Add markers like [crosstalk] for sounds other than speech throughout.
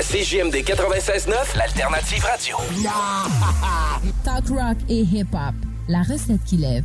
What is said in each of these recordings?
à CJMD 96.9, l'alternative radio. [laughs] Talk rock et hip-hop, la recette qui lève.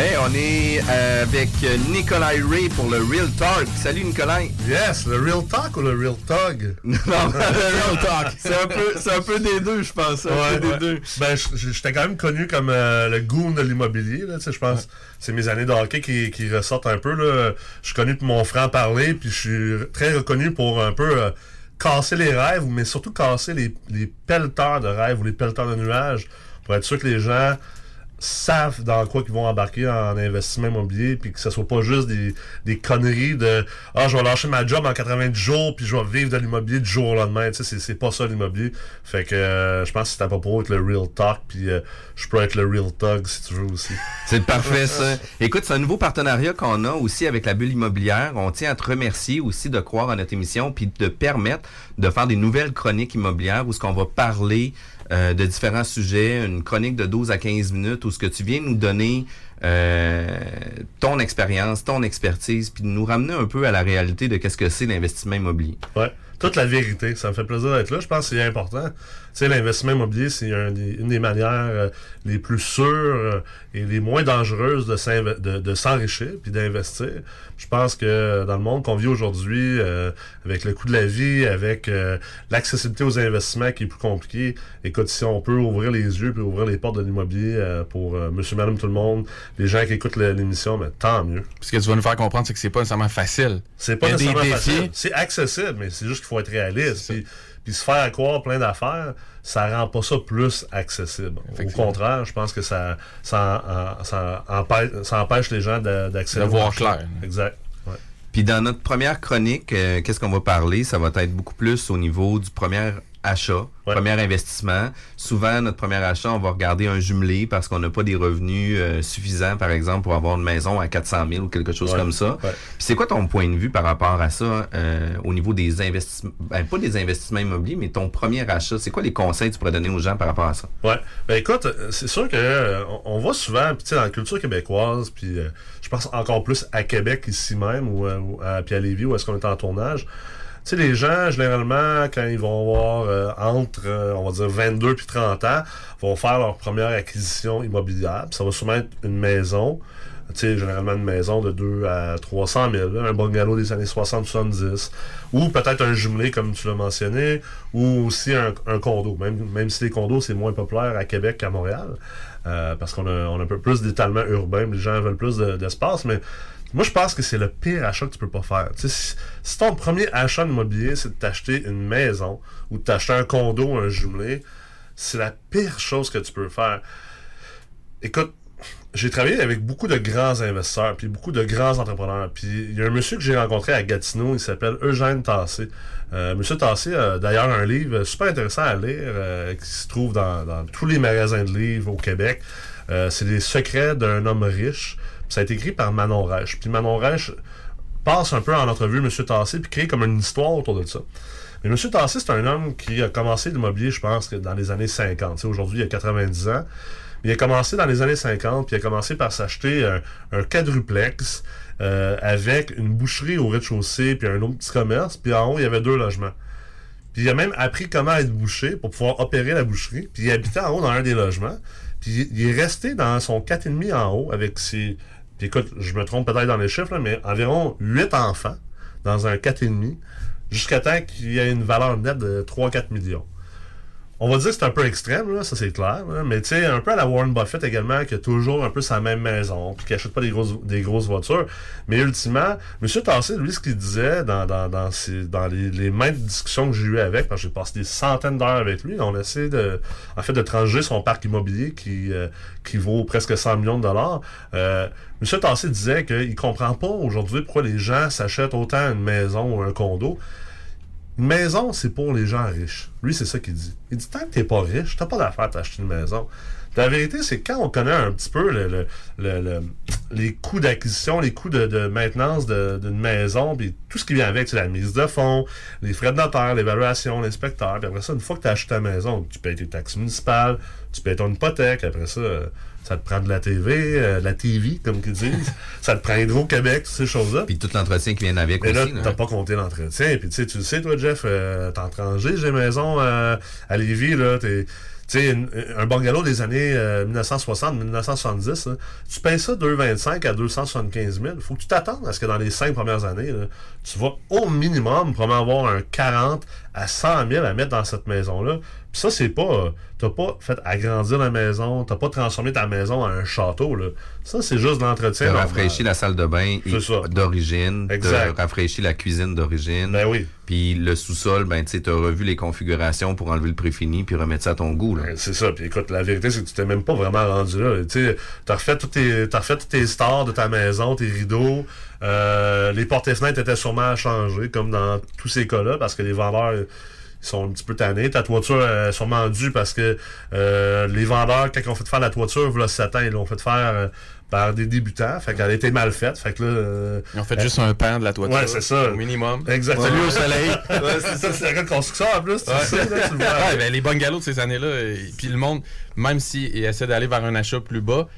Hey, on est euh, avec Nicolas Ray pour le Real Talk. Salut Nicolas. Yes, le Real Talk ou le Real Talk? [laughs] non, le Real Talk. C'est un, peu, un peu des deux, je pense. Un ouais, peu ouais. des deux. Ben, j'étais quand même connu comme euh, le goon de l'immobilier. Je pense ouais. c'est mes années de hockey qui, qui ressortent un peu. Là. Je suis connu pour mon franc-parler, puis je suis très reconnu pour un peu... Euh, casser les rêves, mais surtout casser les, les pelleteurs de rêves ou les pelleteurs de nuages pour être sûr que les gens savent dans quoi ils vont embarquer en investissement immobilier puis que ce soit pas juste des, des conneries de ah je vais lâcher ma job en 90 jours puis je vais vivre de l'immobilier du jour au lendemain. Tu sais c'est pas ça l'immobilier. Fait que euh, je pense que c'est à propos être le real talk puis euh, je peux être le real talk si tu veux aussi. [laughs] C'est parfait ça. Écoute c'est un nouveau partenariat qu'on a aussi avec la bulle immobilière. On tient à te remercier aussi de croire à notre émission puis de permettre de faire des nouvelles chroniques immobilières où ce qu'on va parler euh, de différents sujets, une chronique de 12 à 15 minutes où ce que tu viens nous donner euh, ton expérience, ton expertise, puis nous ramener un peu à la réalité de qu'est-ce que c'est l'investissement immobilier. Ouais, toute la vérité. Ça me fait plaisir d'être là. Je pense que c'est important. Tu sais, l'investissement immobilier, c'est un une des manières euh, les plus sûres euh, et les moins dangereuses de, de, de s'enrichir puis d'investir. Je pense que dans le monde qu'on vit aujourd'hui, euh, avec le coût de la vie, avec euh, l'accessibilité aux investissements qui est plus compliqué, écoute, si on peut ouvrir les yeux puis ouvrir les portes de l'immobilier euh, pour monsieur, madame, tout le monde, les gens qui écoutent l'émission, mais tant mieux. Ce que tu vas nous faire comprendre, c'est que c'est pas nécessairement facile. C'est pas nécessairement facile. C'est accessible, mais c'est juste qu'il faut être réaliste. Puis, se faire croire plein d'affaires, ça rend pas ça plus accessible. Au contraire, je pense que ça, ça, ça, empêche, ça empêche les gens d'accéder. De voir clair. Exact. Ouais. Puis dans notre première chronique, euh, qu'est-ce qu'on va parler? Ça va être beaucoup plus au niveau du premier achat, ouais. premier investissement. Souvent, notre premier achat, on va regarder un jumelé parce qu'on n'a pas des revenus euh, suffisants, par exemple, pour avoir une maison à 400 000 ou quelque chose ouais. comme ça. Ouais. C'est quoi ton point de vue par rapport à ça euh, au niveau des investissements, ben, pas des investissements immobiliers, mais ton premier achat? C'est quoi les conseils que tu pourrais donner aux gens par rapport à ça? Ouais. Ben écoute, c'est sûr que euh, on, voit souvent, tu sais, dans la culture québécoise, puis euh, je pense encore plus à Québec ici même, ou, ou à, puis à Lévis, où est-ce qu'on est en tournage, sais, les gens, généralement, quand ils vont avoir euh, entre, euh, on va dire, 22 puis 30 ans, vont faire leur première acquisition immobilière. Ça va souvent être une maison, tu sais, généralement une maison de 2 à 300 000, là, un bungalow des années 60-70, ou peut-être un jumelé, comme tu l'as mentionné, ou aussi un, un condo, même, même si les condos, c'est moins populaire à Québec qu'à Montréal, euh, parce qu'on a, on a un peu plus d'étalement urbain, les gens veulent plus de- d'espace, mais moi, je pense que c'est le pire achat que tu peux pas faire. Si, ton premier achat immobilier, c'est de t'acheter une maison ou de t'acheter un condo, un jumelé, c'est la pire chose que tu peux faire. Écoute, j'ai travaillé avec beaucoup de grands investisseurs, puis beaucoup de grands entrepreneurs. Puis il y a un monsieur que j'ai rencontré à Gatineau, il s'appelle Eugène Tassé. Euh, monsieur Tassé a d'ailleurs un livre super intéressant à lire euh, qui se trouve dans, dans tous les magasins de livres au Québec. Euh, c'est les secrets d'un homme riche. Ça a été écrit par Manon Reich. Puis Manon Reich passe un peu en entrevue Monsieur Tassé puis crée comme une histoire autour de ça. Mais Monsieur Tassé, c'est un homme qui a commencé l'immobilier, je pense, dans les années 50. Tu sais, Aujourd'hui, il a 90 ans. Il a commencé dans les années 50, puis il a commencé par s'acheter un, un quadruplex euh, avec une boucherie au rez-de-chaussée, puis un autre petit commerce, puis en haut, il y avait deux logements. Puis il a même appris comment être boucher pour pouvoir opérer la boucherie. Puis il habitait en haut dans un des logements. Puis il est resté dans son 4,5 en haut avec ses... Puis écoute, je me trompe peut-être dans les chiffres, mais environ 8 enfants dans un 4,5 jusqu'à temps qu'il y ait une valeur nette de 3-4 millions. On va dire que c'est un peu extrême, là, ça c'est clair, là, mais tu sais, un peu à la Warren Buffett également, qui a toujours un peu sa même maison, puis qui achète pas des grosses, des grosses voitures. Mais ultimement, M. Tassé, lui, ce qu'il disait dans, dans, dans, ses- dans les, les maintes discussions que j'ai eues avec, parce que j'ai passé des centaines d'heures avec lui, on essaie de, en fait, de transiger son parc immobilier qui, euh, qui vaut presque 100 millions de dollars. Euh, M. Tassé disait qu'il comprend pas aujourd'hui pourquoi les gens s'achètent autant une maison ou un condo. Maison, c'est pour les gens riches. Lui, c'est ça qu'il dit. Il dit tant que t'es pas riche, t'as pas d'affaire à t'acheter une maison. La vérité, c'est que quand on connaît un petit peu le, le- le- le- les coûts d'acquisition, les coûts de, de maintenance d'une maison, puis tout ce qui vient avec, c'est la mise de fonds, les frais de notaire, l'évaluation, l'inspecteur, puis après ça, une fois que tu acheté ta maison, tu payes tes taxes municipales, tu payes ton hypothèque, après ça, euh, ça te prend de la TV, euh, de la TV, comme qu'ils disent, [laughs] ça te prend Hydro-Québec, toutes ces choses-là. Puis tout l'entretien qui vient avec Mais là, aussi. là. t'as pas compté l'entretien. Puis tu sais, tu le sais, toi, Jeff, euh, t'es en tranché, j'ai maison euh, à Lévis, là, t'es... Tu sais, un bungalow des années 1960-1970, là, tu payes ça 2,25 à 275 000. faut que tu t'attendes à ce que dans les cinq premières années, là, tu vas au minimum probablement avoir un 40 à 100 000 à mettre dans cette maison-là. Puis ça, c'est pas... euh, T'as pas fait agrandir la maison, t'as pas transformé ta maison en un château, là. Ça, c'est juste de l'entretien. T'as normal. rafraîchi la salle de bain d'origine. Exact. T'as rafraîchi la cuisine d'origine. Ben oui. Puis le sous-sol, ben tu t'as revu les configurations pour enlever le préfini puis remettre ça à ton goût. Là. Ben, C'est ça. Puis écoute, la vérité, c'est que tu t'es même pas vraiment rendu là. Tu t'as refait tous tes, t'as refait tous tes stores de ta maison, tes rideaux. Euh, les portes et fenêtres étaient sûrement à changer, comme dans tous ces cas-là, parce que les vendeurs ils sont un petit peu tannés. Ta toiture est sûrement due parce que euh, les vendeurs, quand ils ont fait faire la toiture, voilà 7 ans, ils l'ont fait faire euh, par des débutants. Fait qu'elle a été mal faite. Fait que là. euh, Ils ont fait juste un pan de la toiture. Ouais, c'est ça. Au minimum. Exactement. Salut au soleil. [laughs] ouais, c'est ça, c'est la grande construction en plus. Là, tu le vois. Ouais, ben, les bungalows de ces années-là, et puis le monde, même s'ils essaient d'aller vers un achat plus bas,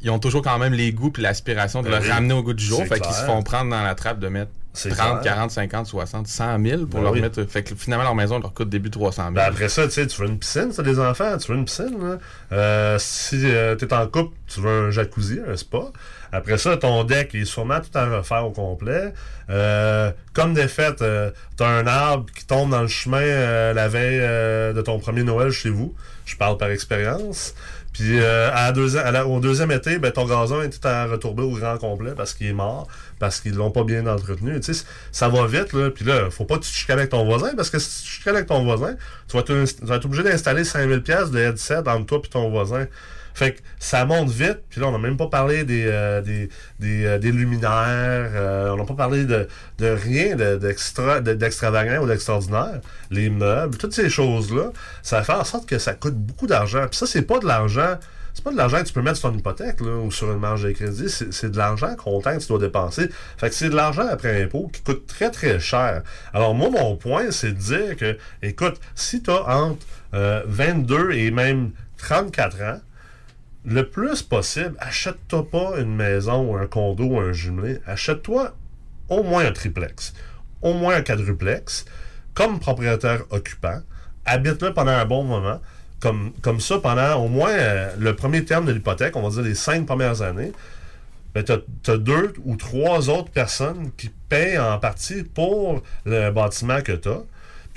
ils ont toujours quand même les goûts et l'aspiration de Ben le ramener au goût du jour. Fait qu'ils se font prendre dans la trappe de mettre 30, clair. 40, 50, 60, 100 000 pour Ben leur oui. mettre. Fait que finalement, leur maison leur coûte début 300 000. Ben après ça, tu sais, tu veux une piscine, t'as des enfants, tu veux une piscine. Là. Euh, si euh, t'es en couple, tu veux un jacuzzi, un spa. Après ça, ton deck est sûrement tout à refaire au complet. Euh, comme des fêtes, euh, t'as un arbre qui tombe dans le chemin euh, la veille euh, de ton premier Noël chez vous. Je parle par expérience. Puis euh, à la deuxi- à la- au deuxième été, ben, ton gazon tout à retourner au grand complet parce qu'il est mort, parce qu'ils l'ont pas bien entretenu. Tu sais, ça va vite, là. Puis là, faut pas que tu te avec ton voisin, parce que si tu te avec ton voisin, tu vas, tu vas être obligé d'installer 5000 pièces de headset entre toi et ton voisin. Fait que ça monte vite, puis là, on n'a même pas parlé des, euh, des, des, euh, des luminaires, euh, on n'a pas parlé de, de rien de- d'extra, de- d'extravagant ou d'extraordinaire. Les meubles, toutes ces choses-là, ça fait en sorte que ça coûte beaucoup d'argent. Puis ça, c'est pas de l'argent, c'est pas de l'argent que tu peux mettre sur ton hypothèque là, ou sur une marge de crédit, c'est de l'argent comptant que tu dois dépenser. Fait que c'est de l'argent après impôt qui coûte très très cher. Alors moi, mon point, c'est de dire que, écoute, si tu as entre euh, 22 et même 34 ans, le plus possible, achète-toi pas une maison ou un condo ou un jumelé. Achète-toi au moins un triplex. au moins un quadruplex, comme propriétaire occupant, habite là pendant un bon moment, comme, comme ça pendant au moins euh, le premier terme de l'hypothèque, on va dire les cinq premières années, ben, tu as, deux ou trois autres personnes qui payent en partie pour le bâtiment que tu as.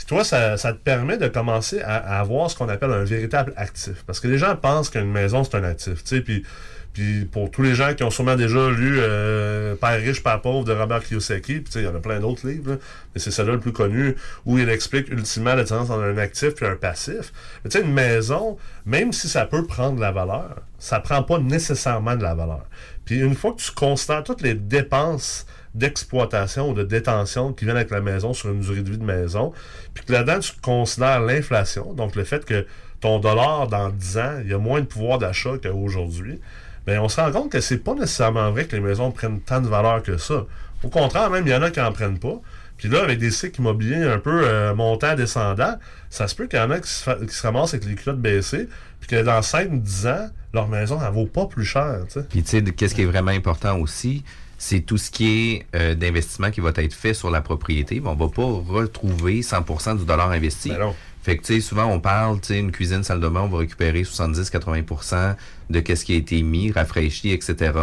Puis toi, ça, ça, te permet de commencer à, avoir ce qu'on appelle un véritable actif. Parce que les gens pensent qu'une maison, c'est un actif. Tu puis puis pour tous les gens qui ont sûrement déjà lu euh, Père riche, Père pauvre de Robert Kiyosaki, puis il y en a plein d'autres livres, mais c'est celui-là le plus connu, où il explique ultimement la différence entre un actif et un passif. Tu sais, une maison, même si ça peut prendre de la valeur, ça prend pas nécessairement de la valeur. Puis une fois que tu constates toutes les dépenses d'exploitation ou de détention qui viennent avec la maison sur une durée de vie de maison, puis que là-dedans, tu considères l'inflation, donc le fait que ton dollar, dans 10 ans, il y a moins de pouvoir d'achat qu'aujourd'hui, ben, on se rend compte que c'est pas nécessairement vrai que les maisons prennent tant de valeur que ça. Au contraire, même, il y en a qui n'en prennent pas. Puis là, avec des cycles immobiliers un peu euh, montants, descendants, ça se peut qu'il y en a qui se, ramassent avec les culottes baissées, puis que dans 5-10 ans, leur maison, elle vaut pas plus cher. Puis tu sais, qu'est-ce qui est vraiment important aussi, c'est tout ce qui est euh, d'investissement qui va être fait sur la propriété. On va pas retrouver 100% du dollar investi. Ben fait que, tu sais, souvent, on parle, tu sais, une cuisine, salle de bain, on va récupérer 70-80% de qu'est-ce qui a été mis, rafraîchi, etc.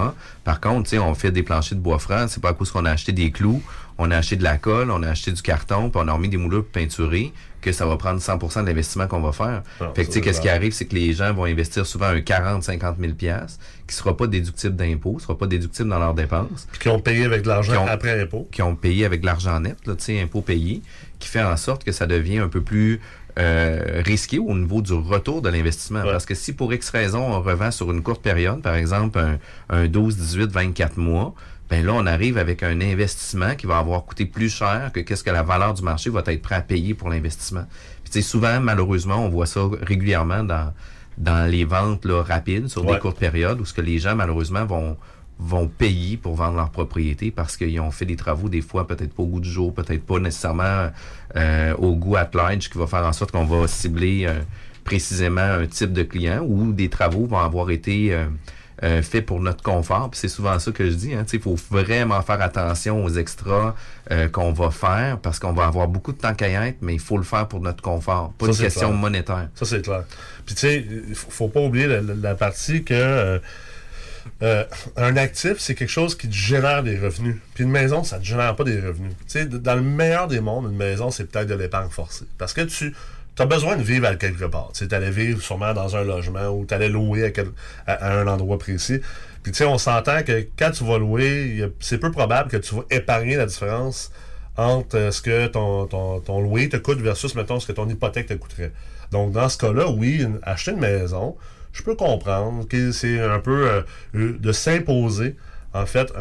Par contre, tu sais, on fait des planchers de bois franc, c'est pas à cause qu'on a acheté des clous, on a acheté de la colle, on a acheté du carton, puis on a remis des moulures peinturées, que ça va prendre 100% de l'investissement qu'on va faire. fait que, tu sais, qu'est-ce qui arrive, c'est que les gens vont investir souvent un 40-50 000 qui sera pas déductible d'impôts, sera pas déductible dans leurs dépenses. Puis qui ont payé avec de l'argent après impôt. Qui ont payé avec de l'argent net, là, tu sais, impôts payés, qui fait en sorte que ça devient un peu plus euh, risqué au niveau du retour de l'investissement. Parce que si pour X raison, on revend sur une courte période, par exemple un, un 12, 18, 24 mois, ben là, on arrive avec un investissement qui va avoir coûté plus cher que qu'est-ce que la valeur du marché va être prêt à payer pour l'investissement. Puis souvent, malheureusement, on voit ça régulièrement dans, dans les ventes là, rapides sur des courtes périodes où ce que les gens, malheureusement, vont vont payer pour vendre leur propriété parce qu'ils ont fait des travaux des fois peut-être pas au goût du jour, peut-être pas nécessairement euh, au goût at large qui va faire en sorte qu'on va cibler euh, précisément un type de client ou des travaux vont avoir été euh, faits pour notre confort. Puis c'est souvent ça que je dis. Hein, il faut vraiment faire attention aux extras qu'on va faire parce qu'on va avoir beaucoup de temps qu'à y être, mais il faut le faire pour notre confort, pas une question monétaire. Ça c'est clair. Puis tu sais, il faut, pas oublier la partie que euh, un actif, c'est quelque chose qui te génère des revenus. Puis une maison, ça ne te génère pas des revenus. Tu sais, dans le meilleur des mondes, une maison, c'est peut-être de l'épargne forcée. Parce que tu as besoin de vivre à quelque part. Tu allais vivre sûrement dans un logement ou tu allais louer à, un endroit précis. Puis tu sais, on s'entend que quand tu vas louer, c'est peu probable que tu vas épargner la différence entre euh, ce que ton, ton, ton loyer te coûte versus, mettons, ce que ton hypothèque te coûterait. Donc, dans ce cas-là, oui, acheter une maison, je peux comprendre que c'est un peu euh, de s'imposer, en fait,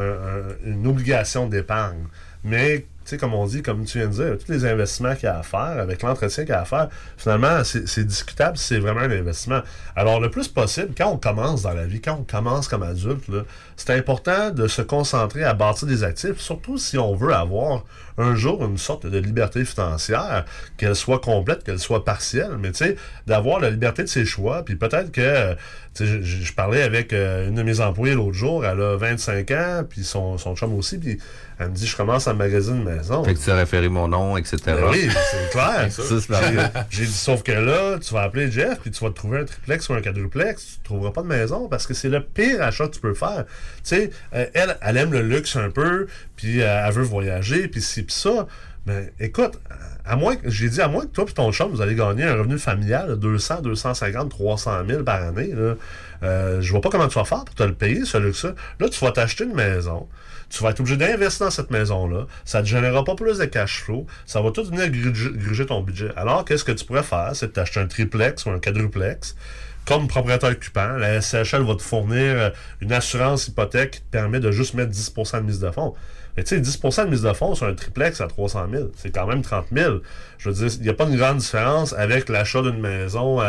une obligation d'épargne. Mais sais, comme on dit, comme tu viens de dire, tous les investissements qu'il y a à faire, avec l'entretien qu'il y a à faire, finalement, c'est discutable si c'est vraiment un investissement. Alors, le plus possible, quand on commence dans la vie, quand on commence comme adulte, c'est important de se concentrer à bâtir des actifs, surtout si on veut avoir un jour une sorte de liberté financière, qu'elle soit complète, qu'elle soit partielle, mais tu sais, d'avoir la liberté de ses choix, puis peut-être que, tu sais, je, parlais avec euh, une de mes employées l'autre jour, elle a 25 ans, puis son, son chum aussi, puis elle me dit, je commence à magasiner une maison. Fait que tu as référé mon nom, etc. Ben oui, c'est clair. [laughs] J'ai dit, sauf que là, tu vas appeler Jeff, puis tu vas te trouver un triplex ou un quadruplex, tu ne trouveras pas de maison, parce que c'est le pire achat que tu peux faire. Tu sais, euh, elle, elle aime le luxe un peu, puis euh, elle veut voyager, puis si ça. Mais écoute, à moins que, j'ai dit, à moins que toi et ton chum, vous allez gagner un revenu familial de 200, 250, 300 000 par année, là, euh, je vois pas comment tu vas faire pour te le payer, ce luxe-là. Là, tu vas t'acheter une maison. Tu vas être obligé d'investir dans cette maison-là. Ça ne te générera pas plus de cash flow. Ça va tout venir gruger ton budget. Alors, qu'est-ce que tu pourrais faire? C'est t'acheter un triplex ou un quadruplex comme propriétaire occupant, la SCHL va te fournir euh, une assurance hypothèque qui te permet de juste mettre 10% de mise de fonds. Mais tu sais, 10% de mise de fonds sur un triplex à 300 000, c'est quand même 30 000. Je veux dire, il n'y a pas une grande différence avec l'achat d'une maison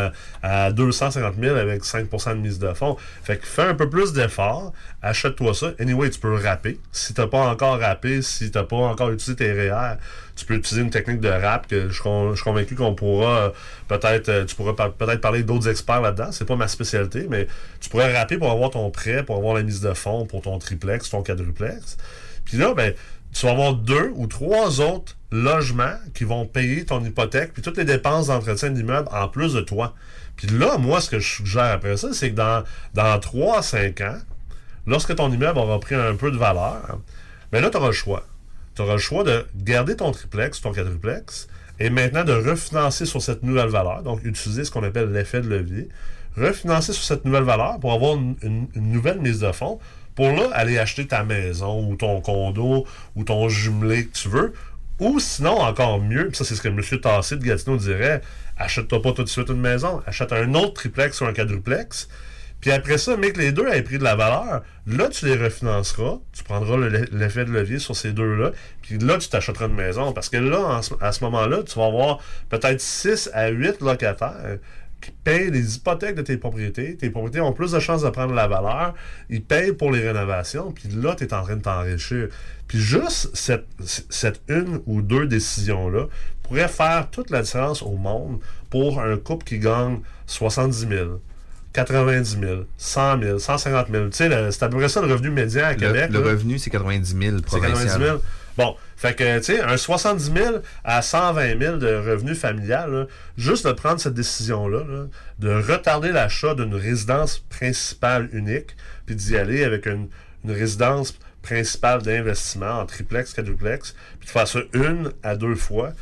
à, 250 000 avec 5% de mise de fonds. Fait que fais un peu plus d'efforts, achète-toi ça. Anyway, tu peux rapper. Si tu n'as pas encore rappé, si tu n'as pas encore utilisé tes REER, tu peux utiliser une technique de rap que je, suis convaincu qu'on pourra euh, peut-être, euh, tu pourras peut-être parler d'autres experts là-dedans. C'est pas ma spécialité, mais tu pourrais rapper pour avoir ton prêt, pour avoir la mise de fonds pour ton triplex, ton quadruplex. Puis là, ben, tu vas avoir deux ou trois autres logements qui vont payer ton hypothèque, puis toutes les dépenses d'entretien d'immeuble en plus de toi. Puis là, moi, ce que je suggère après ça, c'est que dans, dans 3 à 5 ans, lorsque ton immeuble aura pris un peu de valeur, ben là, tu auras le choix. Tu auras le choix de garder ton triplex, ton quadruplex, et maintenant de refinancer sur cette nouvelle valeur, donc utiliser ce qu'on appelle l'effet de levier, refinancer sur cette nouvelle valeur pour avoir une- une nouvelle mise de fonds, pour là, aller acheter ta maison ou ton condo ou ton jumelé que tu veux, ou sinon, encore mieux, ça c'est ce que M. Tassé de Gatineau dirait, achète-toi pas tout de suite une maison, achète un autre triplex ou un quadruplex, puis après ça, mais que les deux aient pris de la valeur, là, tu les refinanceras, tu prendras le- l'effet de levier sur ces deux-là, puis là, tu t'achèteras une maison. Parce que là, à ce moment-là, tu vas avoir peut-être 6 à 8 locataires payent les hypothèques de tes propriétés. Tes propriétés ont plus de chances de prendre la valeur. Ils payent pour les rénovations, puis là, tu es en train de t'enrichir. Puis juste cette, cette une ou deux décisions-là pourrait faire toute la différence au monde pour un couple qui gagne 70 000. 90 000, 100 000, 150 000. Tu sais, c'est à peu près ça le revenu médian à Québec. le revenu, c'est 90 000 C'est provincial. 90 000. Bon, fait que, tu sais, un 70 000 à 120 000 de revenu familial, juste de prendre cette décision-là, là, de retarder l'achat d'une résidence principale unique, puis d'y aller avec une résidence principale d'investissement en triplex, quadruplex, puis de faire ça une à deux fois,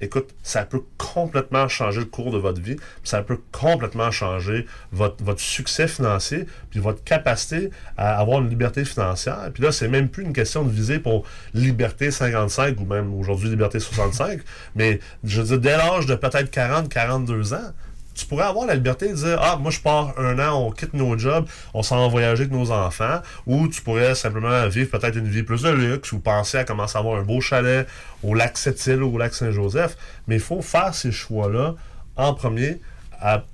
écoute, ça peut complètement changer le cours de votre vie, ça peut complètement changer votre, votre succès financier, puis votre capacité à avoir une liberté financière. Puis là, c'est même plus une question de viser pour liberté 55 ou même aujourd'hui liberté 65, mais je veux dire, dès l'âge de peut-être 40, 42 ans, tu pourrais avoir la liberté de dire Ah, moi je pars un an, on quitte nos jobs, on s'en va voyager avec nos enfants, ou tu pourrais simplement vivre peut-être une vie plus de luxe ou penser à commencer à avoir un beau chalet au lac Sept-Îles ou au lac Saint-Joseph. Mais il faut faire ces choix-là en premier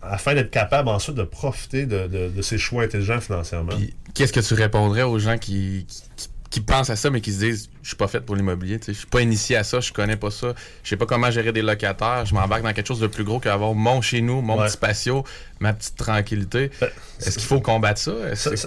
afin d'être capable ensuite de profiter de, de- ces choix intelligents financièrement. Qu'est-ce que tu répondrais aux gens qui, qui, qui pensent à ça, mais qui se disent Je suis pas fait pour l'immobilier, je suis pas initié à ça, je connais pas ça, je sais pas comment gérer des locataires, je m'embarque dans quelque chose de plus gros qu'avoir mon chez nous, mon Ouais. petit patio, ma petite tranquillité. Est-ce qu'il faut combattre ça?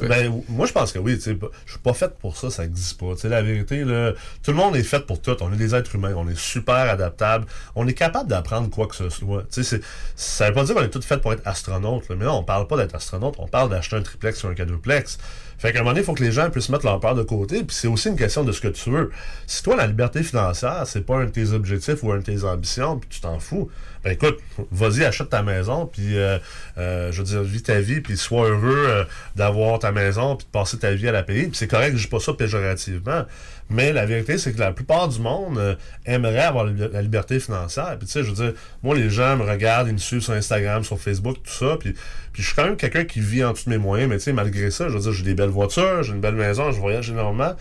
Ben, moi, je pense que oui. Je suis pas fait pour ça, ça n'existe pas. Tu sais, la vérité, là, tout le monde est fait pour tout. On est des êtres humains, on est super adaptables. On est capable d'apprendre quoi que ce soit. Tu sais, c'est- ça veut pas dire qu'on est tous faits pour être astronautes. là. Mais non, on parle pas d'être astronaute, on parle d'acheter un triplex ou un quadruplex. Fait qu'à un moment donné, il faut que les gens puissent mettre leur peur de côté. Puis c'est aussi une question de ce que tu veux. Si toi, la liberté financière, c'est pas un de tes objectifs ou un de tes ambitions, puis tu t'en fous, ben écoute, vas-y, achète ta maison, puis euh, euh, je veux dire, vis ta vie, puis sois heureux euh, d'avoir ta maison, puis de passer ta vie à la payer. Puis c'est correct, je dis pas ça péjorativement. Mais la vérité, c'est que la plupart du monde aimerait avoir la liberté financière. Puis tu sais, je veux dire, moi, les gens me regardent, ils me suivent sur Instagram, sur Facebook, tout ça. Puis, puis je suis quand même quelqu'un qui vit en de mes moyens. Mais tu sais, malgré ça, je veux dire, j'ai des belles voitures, j'ai une belle maison, je voyage énormément.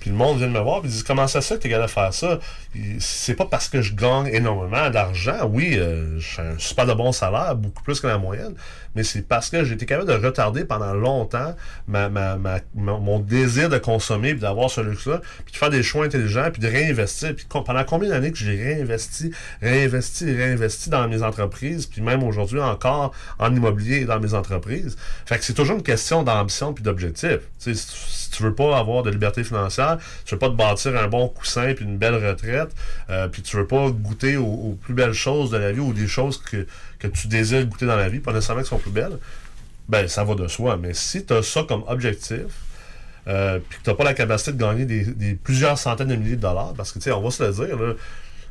Puis le monde vient de me voir, puis ils disent comment ça se fait que t'es capable de faire ça? C'est pas parce que je gagne énormément d'argent. Oui, euh, j'ai un super de bon salaire, beaucoup plus que la moyenne, mais c'est parce que j'ai été capable de retarder pendant longtemps ma, ma, ma- mon, désir de consommer, puis d'avoir ce luxe-là, puis de faire des choix intelligents, puis de réinvestir. Puis pendant combien d'années que j'ai réinvesti, réinvesti, réinvesti dans mes entreprises, puis même aujourd'hui encore en immobilier et dans mes entreprises? Fait que c'est toujours une question d'ambition puis d'objectif. Si tu veux pas avoir de liberté financière, tu veux pas te bâtir un bon coussin puis une belle retraite, euh, puis tu veux pas goûter aux, plus belles choses de la vie ou des choses que, que tu désires goûter dans la vie, pas nécessairement qui sont plus belles, ben ça va de soi. Mais si tu as ça comme objectif, euh, puis que tu n'as pas la capacité de gagner des plusieurs centaines de milliers de dollars, parce que, tu sais, on va se le dire, là,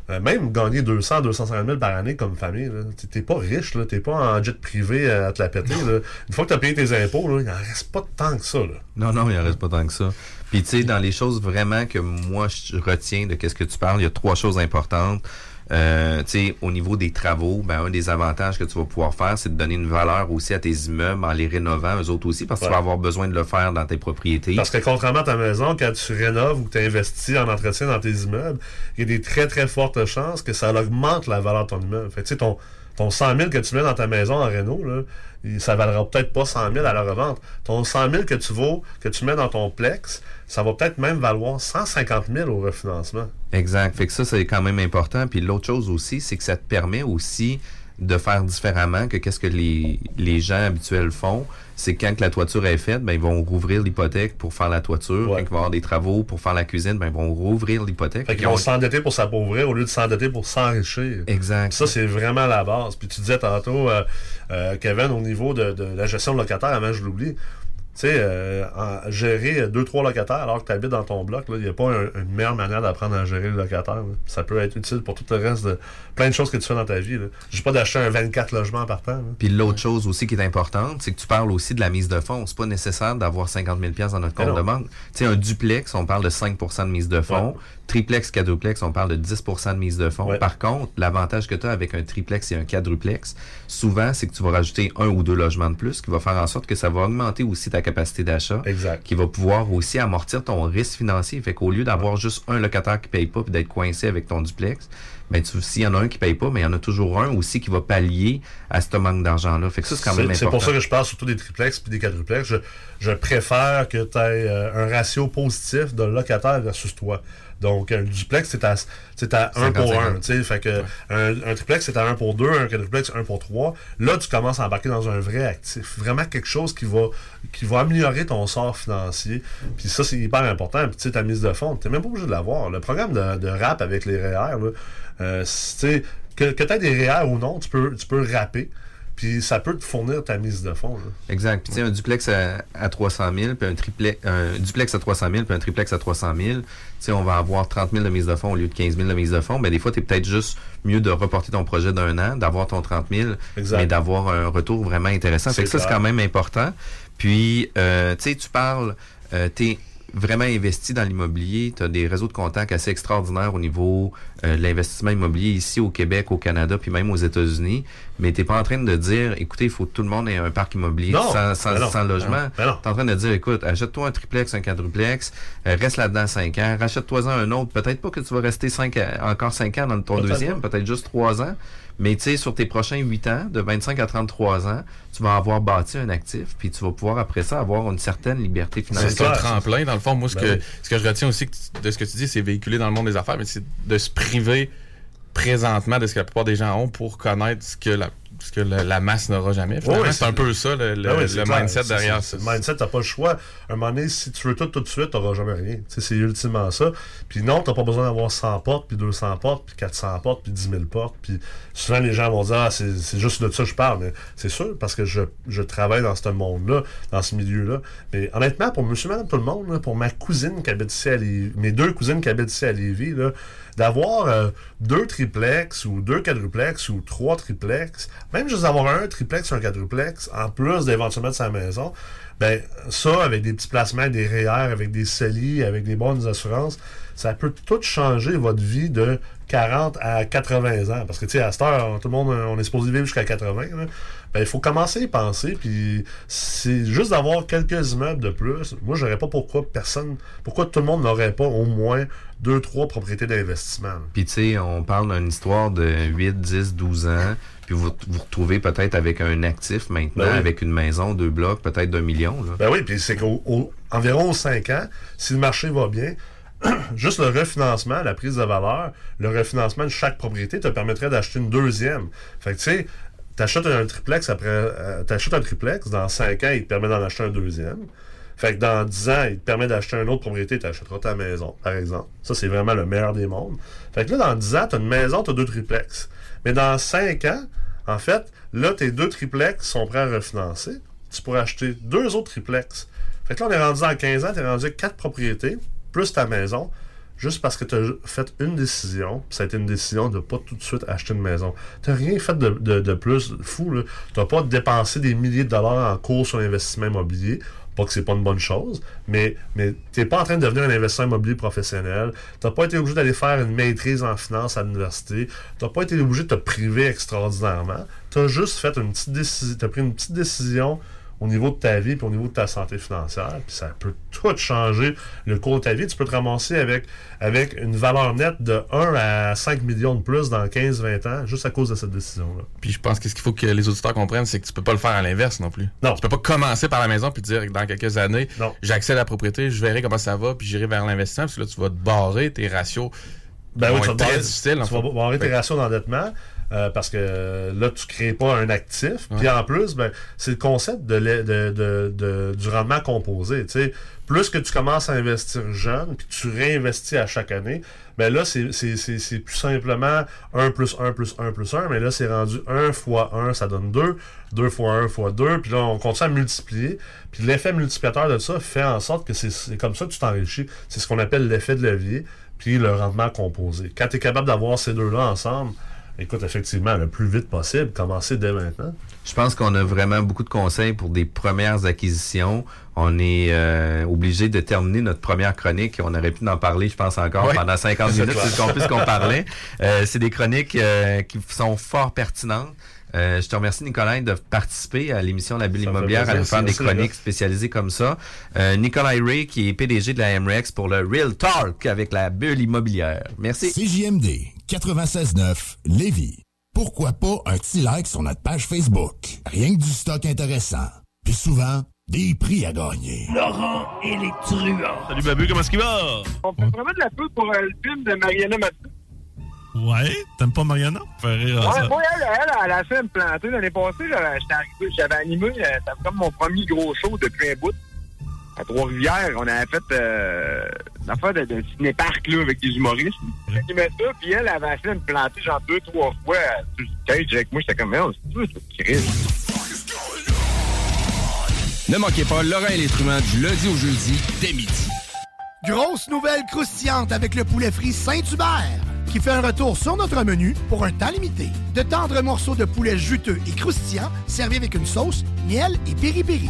euh, même gagner 200, 250 000 par année comme famille, là, t'es- pas riche, là, t'es pas en jet privé euh, à te la péter. là. Une fois que tu as payé tes impôts, là, il n'en reste pas tant que ça. Là. Non, non, il en reste pas tant que ça. Puis, tu sais, dans les choses vraiment que moi, je retiens de qu'est-ce que tu parles, il y a trois choses importantes. Euh, tu sais, au niveau des travaux, ben, un des avantages que tu vas pouvoir faire, c'est de donner une valeur aussi à tes immeubles en les rénovant, eux autres aussi, parce que tu vas avoir besoin de le faire dans tes propriétés. Parce que contrairement à ta maison, quand tu rénoves ou que tu investis en entretien dans tes immeubles, il y a des très très fortes chances que ça augmente la valeur de ton immeuble. Fait tu sais, ton, ton 100 000 que tu mets dans ta maison en réno, là, ça valera peut-être pas 100 000 à la revente. Ton 100 000 que tu vaux, que tu mets dans ton plex, ça va peut-être même valoir 150 000 au refinancement. Exact. Fait que ça, c'est quand même important. Puis l'autre chose aussi, c'est que ça te permet aussi de faire différemment que qu'est-ce que les, les gens habituels font, c'est quand que la toiture est faite, ben ils vont rouvrir l'hypothèque pour faire la toiture. Ouais. Quand il va y avoir des travaux pour faire la cuisine, ben ils vont rouvrir l'hypothèque. Fait qu'ils vont s'endetter pour s'appauvrir au lieu de s'endetter pour s'enrichir. Exact. Ça, c'est vraiment la base. Puis tu disais tantôt, euh, euh, Kevin, au niveau de, de la gestion de locataires, avant je l'oublie, sais, euh, gérer deux, trois locataires alors que tu habites dans ton bloc, il n'y a pas un- une meilleure manière d'apprendre à gérer le locataire. là. Ça peut être utile pour tout le reste de plein de choses que tu fais dans ta vie. là. Je dis pas d'acheter un 24 logements par temps. Puis l'autre chose aussi qui est importante, c'est que tu parles aussi de la mise de fonds. C'est pas nécessaire d'avoir 50 000 dans notre compte de banque. Tu sais, un duplex, on parle de 5% de mise de fonds. Ouais. Triplex, quadruplex, on parle de 10% de mise de fonds. Ouais. Par contre, l'avantage que tu as avec un triplex et un quadruplex, souvent, c'est que tu vas rajouter un ou deux logements de plus, qui va faire en sorte que ça va augmenter aussi ta capacité d'achat. Exact. Qui va pouvoir aussi amortir ton risque financier. Fait qu'au lieu d'avoir juste un locataire qui paye pas puis d'être coincé avec ton duplex, ben tu s'il y en a un qui paye pas, mais il y en a toujours un aussi qui va pallier à ce manque d'argent-là. Fait que ça, c'est quand même important. C'est pour ça que je parle surtout des triplex puis des quadruplex. Je, je préfère que tu aies euh, un ratio positif de locataire versus toi. Donc, un duplex, c'est à, c'est à 1 pour 1. 50-50. tu sais. Fait que un, un triplex, c'est à 1 pour 2, un quadruplex, 1 pour 3. Là, tu commences à embarquer dans un vrai actif. Vraiment quelque chose qui va, qui va améliorer ton sort financier. Puis ça, c'est hyper important. Puis tu sais, ta mise de fonds, tu même pas obligé de l'avoir. Le programme de, de rap avec les REER, là, euh, c'est- tu sais, que, que tu aies des REER ou non, tu peux, tu peux rapper. Puis ça peut te fournir ta mise de fonds. là. Exact. Puis, tu sais, un duplex à, à 300 000, puis un, triplex, un duplex à 300 000, puis un triplex à 300 000, tu sais, on va avoir 30 000 de mise de fonds au lieu de 15 000 de mise de fonds. Ben, des fois, tu es peut-être juste mieux de reporter ton projet d'un an, d'avoir ton 30 000, Exact. mais d'avoir un retour vraiment intéressant. Fait que ça, c'est quand même important. Puis, euh, tu sais, tu parles, euh, tu es vraiment investi dans l'immobilier, tu as des réseaux de contacts assez extraordinaires au niveau euh, de l'investissement immobilier ici au Québec, au Canada, puis même aux États-Unis, mais tu pas en train de dire, écoutez, il faut que tout le monde ait un parc immobilier Non, sans, sans, ben non, sans logement. ben ben non. T'es en train de dire, écoute, achète-toi un triplex, un quadruplex, euh, reste là-dedans 5 ans, rachète-toi-en un autre. Peut-être pas que tu vas rester cinq encore 5 ans dans ton deuxième, peut-être juste 3 ans. Mais tu sais, sur tes prochains 8 ans, de 25 à 33 ans, tu vas avoir bâti un actif, puis tu vas pouvoir après ça avoir une certaine liberté C'est financière. un tremplin. Dans le fond, moi, ce, Ben que, oui. ce que je retiens aussi de ce que tu dis, c'est véhiculé dans le monde des affaires, mais c'est de se priver présentement de ce que la plupart des gens ont pour connaître ce que la, ce que la, la masse n'aura jamais. C'est un peu ça, le, le- Ben oui, le mindset derrière ça. Le mindset, t'as pas le choix. À un moment donné, si tu veux tout tout de suite, t'auras jamais rien. C'est ultimement ça. Puis non, t'as pas besoin d'avoir 100 portes, puis 200 portes, puis 400 portes, puis 10 000 portes. Puis souvent, les gens vont dire, ah, c'est c'est juste de ça que je parle. Mais c'est sûr, parce que je, je travaille dans ce monde-là, dans ce milieu-là. Mais honnêtement, pour monsieur, madame, tout le monde, là, pour ma cousine qui habite ici à Lévis, mes deux cousines qui habitent ici à Lévis, là, d'avoir euh, deux triplex ou deux quadruplex ou trois triplex, même juste d'avoir un triplex ou un quadruplex, en plus d'éventuellement de sa maison, ben ça, avec des petits placements, des REER, avec des CELI, avec des bonnes assurances, ça peut tout changer votre vie de 40 à 80 ans. Parce que, tu sais, à cette heure, tout le monde, on est supposé vivre jusqu'à 80. là. Ben, il faut commencer à y penser. Puis, c'est juste d'avoir quelques immeubles de plus. Moi, je pas pourquoi personne, pourquoi tout le monde n'aurait pas au moins deux, trois propriétés d'investissement. Puis tu sais, on parle d'une histoire de 8, 10, 12 ans, puis vous vous retrouvez peut-être avec un actif maintenant, Ben oui. avec une maison, deux blocs, peut-être d'un million. Là. Ben oui, puis c'est qu'environ 5 ans, si le marché va bien, [clears throat] juste le refinancement, la prise de valeur, le refinancement de chaque propriété te permettrait d'acheter une deuxième. Fait que tu sais, t'achètes un triplex après, euh, t'achètes un triplex, dans 5 ans, il te permet d'en acheter un deuxième. Fait que dans 10 ans, il te permet d'acheter une autre propriété, tu achèteras ta maison, par exemple. Ça, c'est vraiment le meilleur des mondes. Fait que là, dans 10 ans, tu as une maison, tu as deux triplex. Mais dans 5 ans, en fait, là, tes deux triplex sont prêts à refinancer. Tu pourrais acheter deux autres triplex. Fait que là, on est rendu dans 15 ans, tu es rendu avec quatre propriétés, plus ta maison, juste parce que tu as fait une décision, ça a été une décision de pas tout de suite acheter une maison. Tu rien fait de, de- de plus fou. Tu n'as pas dépensé des milliers de dollars en cours sur l'investissement immobilier. Que c'est pas une bonne chose, mais, mais tu n'es pas en train de devenir un investisseur immobilier professionnel. Tu n'as pas été obligé d'aller faire une maîtrise en finance à l'université. Tu n'as pas été obligé de te priver extraordinairement. Tu as juste fait une petite décision. Tu as pris une petite décision au niveau de ta vie puis au niveau de ta santé financière. Puis ça peut tout changer le cours de ta vie. Tu peux te ramasser avec, avec une valeur nette de 1 à 5 millions de plus dans 15-20 ans juste à cause de cette décision-là. Puis je pense que ce qu'il faut que les auditeurs comprennent, c'est que tu peux pas le faire à l'inverse non plus. Non. Tu peux pas commencer par la maison puis dire que dans quelques années, j'accède à la propriété, je verrai comment ça va, puis j'irai vers l'investissement, parce que là, tu vas te barrer tes ratios. Ben oui, tu vas barrer- Tu vas barrer tes ratios d'endettement. Euh, parce que là, tu crées pas un actif. Puis en plus, ben, c'est le concept de, de, de- de- du rendement composé. tu sais. Plus que tu commences à investir jeune, puis tu réinvestis à chaque année, ben là, c'est c'est- c'est- c'est plus simplement 1 plus 1 plus 1 plus 1, mais là, c'est rendu 1 fois 1, ça donne 2, 2 fois 1 fois 2, puis là, on continue à multiplier. Puis l'effet multiplicateur de ça fait en sorte que c'est- c'est comme ça que tu t'enrichis. C'est ce qu'on appelle l'effet de levier, puis le rendement composé. Quand tu es capable d'avoir ces deux-là ensemble, écoute, effectivement, le plus vite possible, commencer dès maintenant. Je pense qu'on a vraiment beaucoup de conseils pour des premières acquisitions. On est euh, obligé de terminer notre première chronique. On aurait pu en parler, je pense, encore pendant 50 [laughs] C'est minutes, c'est ce qu'on puisse qu'on parlait. Euh, c'est des chroniques euh, qui sont fort pertinentes. Euh, je te remercie, Nicolas, de participer à l'émission La Bulle Ça immobilière, à nous faire des chroniques spécialisées comme ça. Euh, Nicolas Ray, qui est PDG de la MREX pour le Real Talk avec la bulle immobilière. Merci. CJMD 96.9 Lévis. Pourquoi pas un petit like sur notre page Facebook? Rien que du stock intéressant. Puis souvent, des prix à gagner. Laurent et les truands. Salut Babu, comment est-ce qu'il va? On fait vraiment de la pub pour euh, le film de Mariana Mathieu. Ouais, t'aimes pas Mariana? Faire rire à Ouais, ça. moi, elle, elle, elle a fait me planter l'année passée. j'avais- j'étais arrivé- J'avais animé, euh, c'était comme mon premier gros show depuis un bout. À Trois-Rivières, on avait fait euh, une affaire de, de ciné-parc là, avec des humoristes. Ils mettaient ça, puis elle avait fait me planter genre deux, trois fois euh, sur le stage avec moi. J'étais comme, mais c'est tout, c'est. Ne manquez pas Laurent et les truands du lundi au jeudi dès midi. Grosse nouvelle croustillante avec le poulet frit Saint-Hubert qui fait un retour sur notre menu pour un temps limité. De tendres morceaux de poulet juteux et croustillants servis avec une sauce, miel et piri-piri.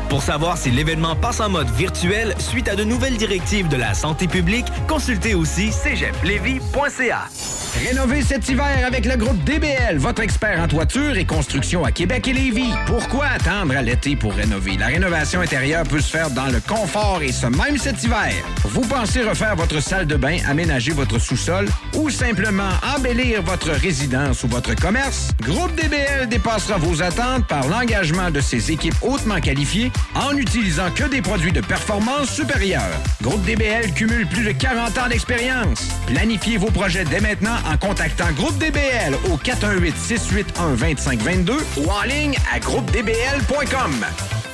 Pour savoir si l'événement passe en mode virtuel suite à de nouvelles directives de la santé publique, consultez aussi cégeplevy.ca. Rénovez cet hiver avec le groupe DBL, votre expert en toiture et construction à Québec et Lévis. Pourquoi attendre à l'été pour rénover? La rénovation intérieure peut se faire dans le confort et ce même cet hiver. Vous pensez refaire votre salle de bain, aménager votre sous-sol ou simplement embellir votre résidence ou votre commerce? Groupe DBL dépassera vos attentes par l'engagement de ses équipes hautement qualifiées en n'utilisant que des produits de performance supérieure. Groupe DBL cumule plus de 40 ans d'expérience. Planifiez vos projets dès maintenant en contactant Groupe DBL au 418-681-2522 ou en ligne à groupedbl.com.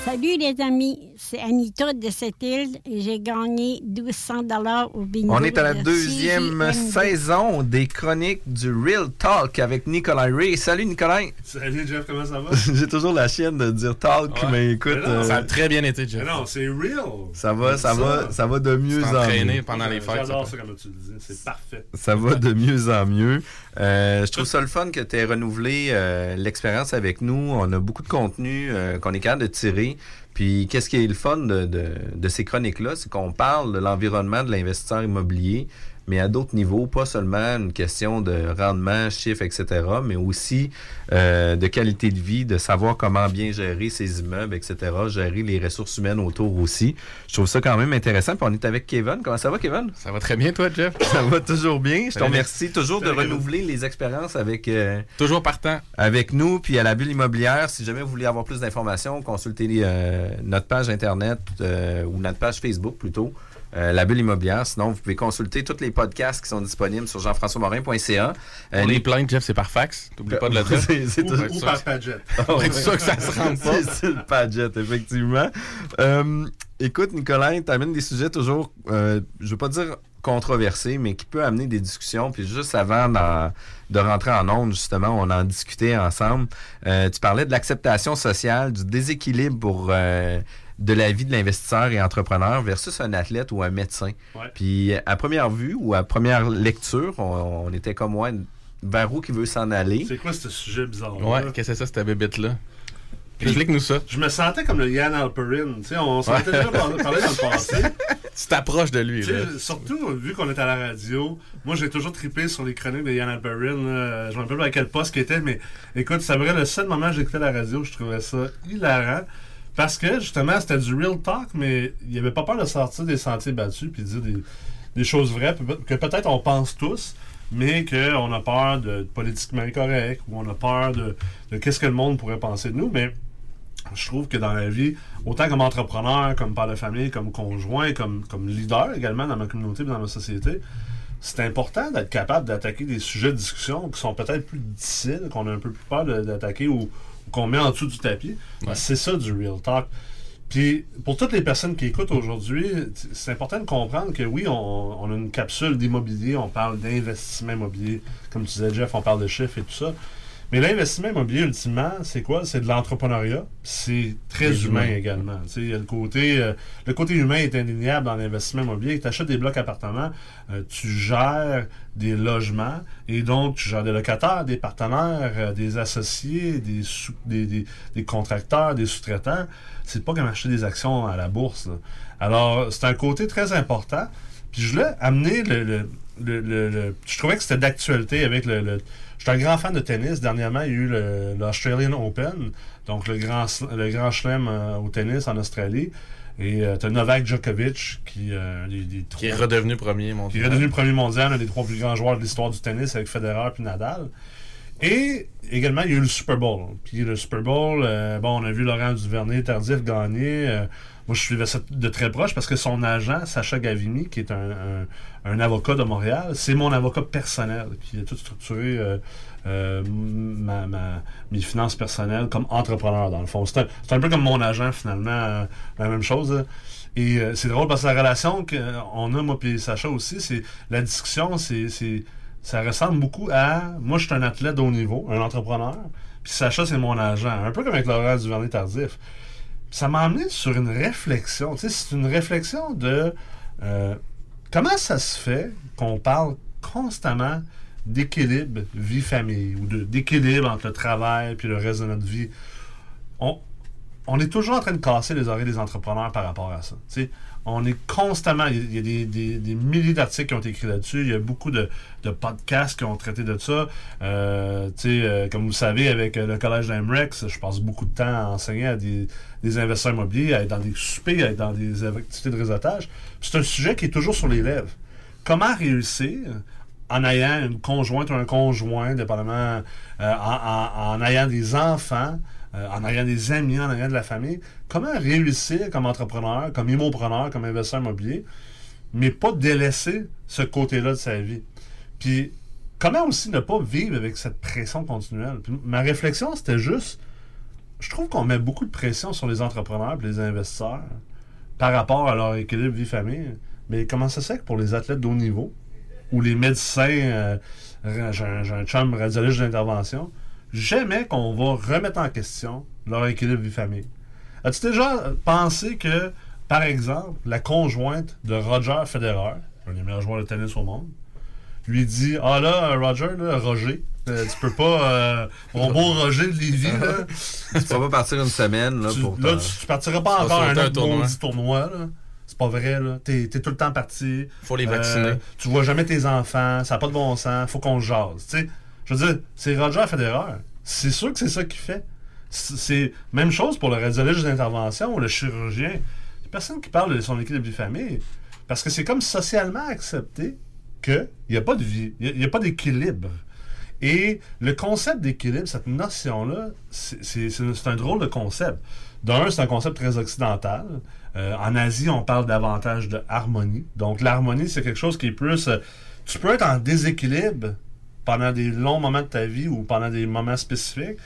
Salut les amis, c'est Anita de cette île et j'ai gagné 1200 dollars au bingo. On est à la de deuxième saison des chroniques du Real Talk avec Nicolas Ray. Salut Nicolas. Salut Jeff, comment ça va? [laughs] J'ai toujours la chienne de dire talk, Ouais. mais écoute. Mais non, euh, ça a très bien été, Jeff. Mais non, c'est real. Ça va, ça va, ça va de mieux en mieux. pendant les fêtes, J'adore ça. ça, comme tu le disais. C'est parfait. Ça va de mieux en mieux. Euh, je trouve ça le fun que tu aies renouvelé euh, l'expérience avec nous. On a beaucoup de contenu euh, qu'on est capable de tirer. Puis, qu'est-ce qui est le fun de, de- de ces chroniques-là? C'est qu'on parle de l'environnement de l'investisseur immobilier, mais à d'autres niveaux, pas seulement une question de rendement, chiffres, etc., mais aussi euh, de qualité de vie, de savoir comment bien gérer ses immeubles, etc., gérer les ressources humaines autour aussi. Je trouve ça quand même intéressant. Puis, on est avec Kevin. Comment ça va, Kevin? Ça va très bien, toi, Jeff? [laughs] Ça va toujours bien. Je te remercie toujours de renouveler les expériences avec euh, toujours partant avec nous puis à la bulle immobilière. Si jamais vous voulez avoir plus d'informations, consultez euh, notre page internet ou notre page Facebook plutôt. Euh, la bulle immobilière. Sinon, vous pouvez consulter tous les podcasts qui sont disponibles sur jean-françois-morin.ca. Euh, Pour les plaintes, Jeff, c'est par fax. T'oublies pas de le [laughs] dire. C'est- c'est Ou- toujours- ou par Padgett. [laughs] Être sûr que ça se rende pas. C'est [laughs] c'est le Padgett, effectivement. Euh, écoute, Nicolas, tu amènes des sujets toujours, euh, je veux pas dire controversés, mais qui peut amener des discussions. Puis juste avant de rentrer en ondes, justement, on en discutait ensemble. Euh, tu parlais de l'acceptation sociale, du déséquilibre pour... euh, de la vie de l'investisseur et entrepreneur versus un athlète ou un médecin. Ouais. Puis à première vue ou à première lecture, on, on était comme moi vers où qui veut s'en aller. C'est quoi ce sujet bizarre Ouais, qu'est-ce que c'est ça, cette bébête-là? Explique-nous ça. Je me sentais comme le Yann Alperin. Tu sais, on s'en Ouais. était déjà par- parlé dans le [laughs] passé. Tu t'approches de lui, là. surtout, vu qu'on est à la radio, moi j'ai toujours trippé sur les chroniques de Yann Alperin. là. Je me rappelle pas à quel poste qu'il était, mais écoute, c'est vrai, le seul moment où j'écoutais la radio, je trouvais ça hilarant. Parce que, justement, c'était du real talk, mais il n'y avait pas peur de sortir des sentiers battus puis de dire des, choses vraies que peut-être on pense tous, mais qu'on a peur de, politiquement incorrect ou on a peur de, qu'est-ce que le monde pourrait penser de nous. Mais je trouve que dans la vie, autant comme entrepreneur, comme père de famille, comme conjoint, comme, comme leader également dans ma communauté et dans ma société, c'est important d'être capable d'attaquer des sujets de discussion qui sont peut-être plus difficiles, qu'on a un peu plus peur d'attaquer ou qu'on met en dessous du tapis. Ouais. C'est ça du real talk. Puis pour toutes les personnes qui écoutent aujourd'hui, c'est important de comprendre que oui, on, on a une capsule d'immobilier, on parle d'investissement immobilier. Comme tu disais, Jeff, on parle de chiffres et tout ça. Mais l'investissement immobilier, ultimement, c'est quoi? C'est de l'entrepreneuriat. C'est très humain humain. également. Tu sais, il y a le côté, euh, le côté humain est indéniable dans l'investissement immobilier. Tu achètes des blocs appartements, euh, tu gères des logements et donc tu gères des locataires, des partenaires, euh, des associés, des, sous- des, des- des contracteurs, des sous-traitants. C'est pas comme acheter des actions à la bourse. là. Alors, c'est un côté très important. Puis je voulais amener le. le- le- le- le- je trouvais que c'était d'actualité avec le. Je suis un grand fan de tennis. Dernièrement, il y a eu l'Australian Open, donc le grand, le grand chelem euh, au tennis en Australie. Et tu as Novak Djokovic, qui, euh, Qui est redevenu premier mondial. qui est redevenu premier mondial, un des trois plus grands joueurs de l'histoire du tennis avec Federer puis Nadal. Et également, il y a eu le Super Bowl. Puis le Super Bowl, euh, bon, on a vu Laurent Duvernay tardif gagner. Moi, je suivais ça de très proche parce que son agent, Sacha Gavini, qui est un, un- un avocat de Montréal, c'est mon avocat personnel qui a tout structuré euh, euh, ma, ma- mes finances personnelles comme entrepreneur, dans le fond. C'est un, un peu comme mon agent, finalement, euh, la même chose. Et euh, c'est drôle parce que la relation qu'on a, moi et Sacha aussi, c'est la discussion, c'est, c'est- ça ressemble beaucoup à moi, je suis un athlète de haut niveau, un entrepreneur, puis Sacha, c'est mon agent, un peu comme avec Laurent Duvernay Tardif. Ça m'a amené sur une réflexion. C'est une réflexion de euh, comment ça se fait qu'on parle constamment d'équilibre vie-famille ou d'équilibre entre le travail puis le reste de notre vie? On, est toujours en train de casser les oreilles des entrepreneurs par rapport à ça. On est constamment. Il y a des, milliers d'articles qui ont été écrits là-dessus. Il y a beaucoup de, podcasts qui ont traité de ça. Euh, euh, comme vous savez, avec euh, le collège d'Amrex, je passe beaucoup de temps à enseigner à des, investisseurs immobiliers, à être dans des soupers, à être dans des activités de réseautage. C'est un sujet qui est toujours sur les lèvres. Comment réussir en ayant une conjointe ou un conjoint, dépendamment, en, en- en ayant des enfants, euh, en ayant des amis, en ayant de la famille, comment réussir comme entrepreneur, comme immopreneur, comme investisseur immobilier, mais pas délaisser ce côté-là de sa vie? Puis, comment aussi ne pas vivre avec cette pression continuelle? Puis, ma réflexion, c'était juste, je trouve qu'on met beaucoup de pression sur les entrepreneurs et les investisseurs par rapport à leur équilibre vie-famille. Mais comment ça se fait que pour les athlètes de haut niveau ou les médecins, euh, j'ai un, chum radiologiste d'intervention, jamais qu'on va remettre en question leur équilibre vie-famille. As-tu déjà pensé que, par exemple, la conjointe de Roger Federer, un des meilleurs joueurs de tennis au monde, lui dit Ah là, Roger, là, Roger, euh, tu peux pas. euh, mon beau Roger de Lévis, là. [laughs] Tu peux pas partir une semaine là, tu, pour là, tu, tu partiras pas encore un autre tournoi. tournoi, là. C'est pas vrai, là. T'es, t'es tout le temps parti. Faut les vacciner. tu vois jamais tes enfants, ça n'a pas de bon sens, faut qu'on se jase. Tu sais, je veux dire, c'est Roger Federer. C'est sûr que c'est ça qu'il fait. C'est même chose pour le radiologiste d'intervention ou le chirurgien. Personne qui parle de son équilibre de famille. Parce que c'est comme socialement accepté qu'il n'y a pas de vie, il n'y a, pas d'équilibre. Et le concept d'équilibre, cette notion-là, c'est un drôle de concept. D'un, c'est un concept très occidental. Euh, en Asie, on parle davantage de harmonie. Donc, l'harmonie, c'est quelque chose qui est plus. euh, tu peux être en déséquilibre pendant des longs moments de ta vie ou pendant des moments spécifiques.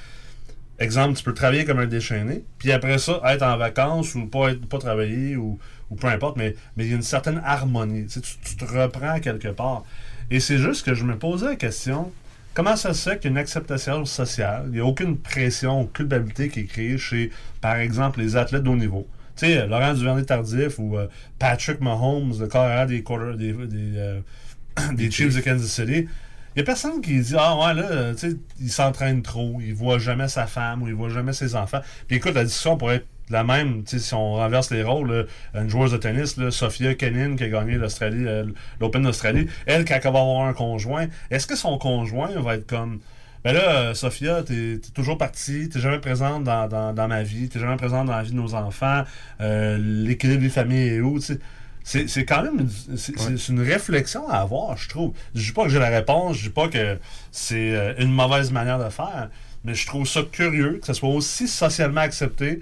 Exemple, tu peux travailler comme un déchaîné, puis après ça, être en vacances ou pas, être, pas travailler ou, ou peu importe, mais mais il y a une certaine harmonie. Tu, sais, tu- tu te reprends quelque part. Et c'est juste que je me posais la question comment ça se fait qu'il y a une acceptation sociale, il n'y a aucune pression ou culpabilité qui est créée chez, par exemple, les athlètes de haut niveau? Tu sais, Laurent Duvernay-Tardif ou euh, Patrick Mahomes, le carrière des, quarter- des, des, euh, [coughs] des Chiefs de Kansas City. Il n'y a personne qui dit Ah ouais, là, euh, tu sais, il s'entraîne trop, il voit jamais sa femme ou il voit jamais ses enfants. Puis écoute, la discussion pourrait être la même, tu sais, si on renverse les rôles. une joueuse de tennis, Sophia Kenin, qui a gagné l'Australie, euh, l'Open d'Australie, elle, quand elle va avoir un conjoint, est-ce que son conjoint va être comme Ben là, euh, Sophia, t'es es toujours partie, t'es jamais présente dans, dans, dans ma vie, t'es jamais présente dans la vie de nos enfants, euh, l'équilibre des familles est où, tu sais? C'est quand même une, c'est une réflexion à avoir, je trouve. Je dis pas que j'ai la réponse, je dis pas que c'est euh, une mauvaise manière de faire, mais je trouve ça curieux que ça soit aussi socialement accepté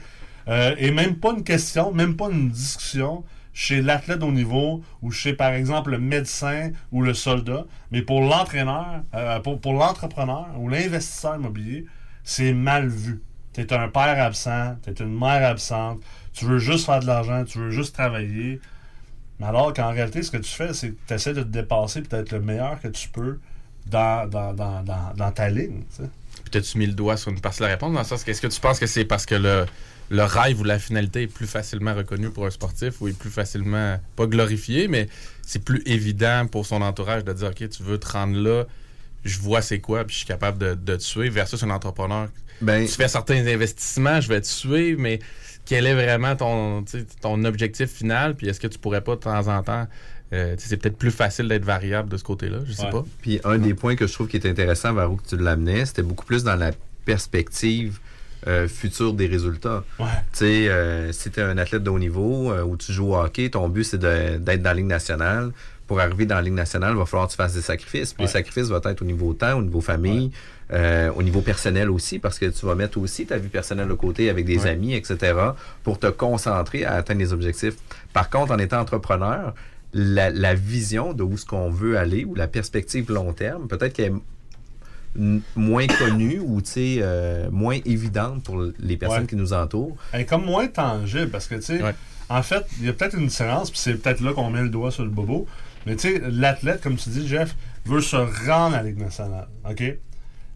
euh, et même pas une question, même pas une discussion chez l'athlète au niveau ou chez, par exemple, le médecin ou le soldat, mais pour l'entraîneur, euh, pour, pour l'entrepreneur ou l'investisseur immobilier, c'est mal vu. Tu es un père absent, tu es une mère absente, tu veux juste faire de l'argent, tu veux juste travailler. Mais alors qu'en réalité, ce que tu fais, c'est que tu essaies de te dépasser et d'être le meilleur que tu peux dans, dans, dans, dans, dans ta ligne. tu. Puis t'as-tu mis le doigt sur une partie de la réponse dans le sens que est-ce que tu penses que c'est parce que le, le rêve ou la finalité est plus facilement reconnu pour un sportif ou est plus facilement, pas glorifié, mais c'est plus évident pour son entourage de dire OK, tu veux te rendre là, je vois c'est quoi, puis je suis capable de, de te suivre versus un entrepreneur. Ben- tu fais certains investissements, je vais te suivre, mais quel est vraiment ton, objectif final, puis est-ce que tu pourrais pas de temps en temps. euh, c'est peut-être plus facile d'être variable de ce côté-là, je sais Ouais. pas. Puis un des points que je trouve qui est intéressant, vers où que tu l'amenais, c'était beaucoup plus dans la perspective euh, future des résultats. Ouais. Tu sais, euh, si tu es un athlète de haut niveau euh, ou tu joues au hockey, ton but c'est d'être dans la Ligue nationale. Pour arriver dans la Ligue nationale, il va falloir que tu fasses des sacrifices. Puis Ouais. les sacrifices vont être au niveau temps, au niveau famille, euh, au niveau personnel aussi, parce que tu vas mettre aussi ta vie personnelle de côté avec des Ouais. amis, etc., pour te concentrer à atteindre les objectifs. Par contre, en étant entrepreneur, la, la vision de où ce qu'on veut aller ou la perspective long terme, peut-être qu'elle est moins connue ou euh, moins évidente pour les personnes Ouais. qui nous entourent. Elle est comme moins tangible parce que, tu sais, en fait, il y a peut-être une différence, puis c'est peut-être là qu'on met le doigt sur le bobo. Mais tu sais, l'athlète, comme tu dis, Jeff, veut se rendre à la Ligue nationale. OK?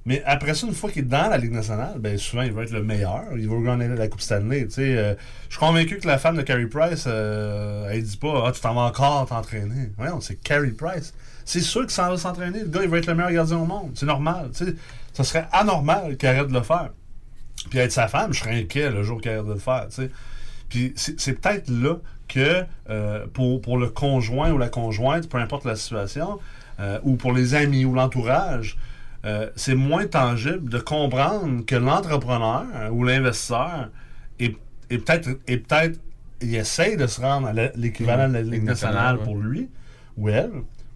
Mais après ça, une fois qu'il est dans la Ligue nationale, ben souvent, il va être le meilleur. Il va gagner la Coupe Stanley. Euh, je suis convaincu que la femme de Carey Price, euh, elle dit pas Ah, tu t'en vas encore t'entraîner. Voyons, c'est Carey Price. C'est sûr qu'il s'en va s'entraîner. Le gars, il va être le meilleur gardien au monde. C'est normal. Tu sais, ça serait anormal qu'il arrête de le faire. Puis être sa femme, je serais inquiet le jour qu'il arrête de le faire. Puis c'est c'est peut-être là que euh, pour, pour le conjoint ou la conjointe, peu importe la situation, euh, ou pour les amis ou l'entourage, euh, c'est moins tangible de comprendre que l'entrepreneur euh, ou l'investisseur est, est peut-être est peut-être il essaye de se rendre à l'équivalent de la Ligue nationale, pour lui ou elle,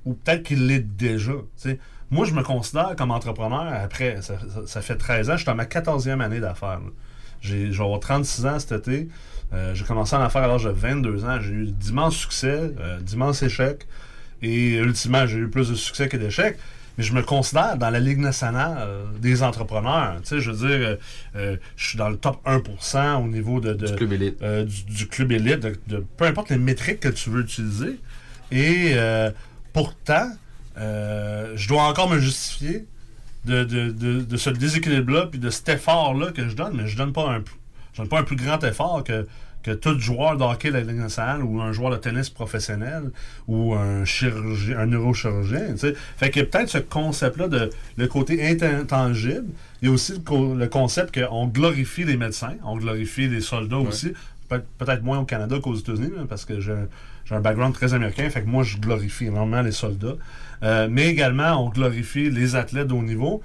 ou peut-être qu'il l'est déjà. Moi, je me considère comme entrepreneur après, ça, ça- ça fait 13 ans, je suis dans ma 14e année d'affaires. J'ai j'ai avoir 36 ans cet été. Euh, j'ai commencé en affaires à l'âge de 22 ans. J'ai eu d'immenses succès, euh, d'immenses échecs. Et ultimement, j'ai eu plus de succès que d'échecs. Mais je me considère dans la Ligue nationale euh, des entrepreneurs. Tu sais, je veux dire, euh, euh, je suis dans le top 1% au niveau de, de- Du club élite. euh, du, du club élite, de, de- peu importe les métriques que tu veux utiliser. Et pourtant, je dois encore me justifier de, de, de, de ce déséquilibre-là puis de cet effort-là que je donne, mais je donne pas un, je donne pas un plus grand effort que, que tout joueur de hockey de la Ligue nationale ou un joueur de tennis professionnel ou un chirurgien, un neurochirurgien. tu sais. Fait que peut-être ce concept-là de le côté intangible, il y a aussi le, co- le concept qu'on glorifie les médecins, on glorifie les soldats aussi. Peut- Peut-être moins au Canada qu'aux États-Unis, parce que j'ai j'ai un background très américain, fait que moi je glorifie énormément les soldats. Euh, mais également, on glorifie les athlètes de haut niveau.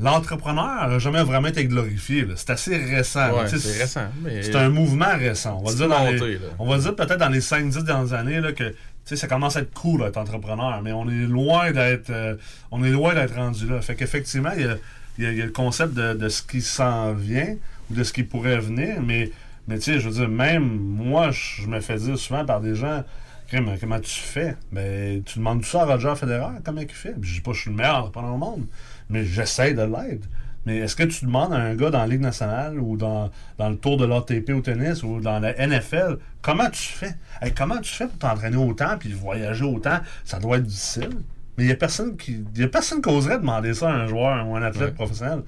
L'entrepreneur n'a jamais vraiment été glorifié. C'est assez récent. Ouais, c'est récent, mais- C'est un mouvement récent. On va dire, dans monté, les- là. on va dire peut-être dans les 5-10 dernières années là, que ça commence à être cool d'être entrepreneur, mais on est loin d'être euh, on est loin d'être rendu là. Fait qu'effectivement, il y a, y y le concept de, de ce qui s'en vient ou de ce qui pourrait venir, mais, mais tu sais, je veux dire, même moi, je me fais dire souvent par des gens comment tu fais? Ben, tu demandes tout ça à Roger Federer, comment il fait? Puis je dis pas que je suis le meilleur entrepreneur au monde, mais j'essaie de l'être. Mais est-ce que tu demandes à un gars dans la Ligue nationale ou dans, dans le tour de l'ATP au tennis ou dans la NFL, comment tu fais? Hey, comment tu fais pour t'entraîner autant puis voyager autant? Ça doit être difficile. Mais il n'y a personne qui. Il y a personne qui oserait demander ça à un joueur ou un athlète Ouais. professionnel.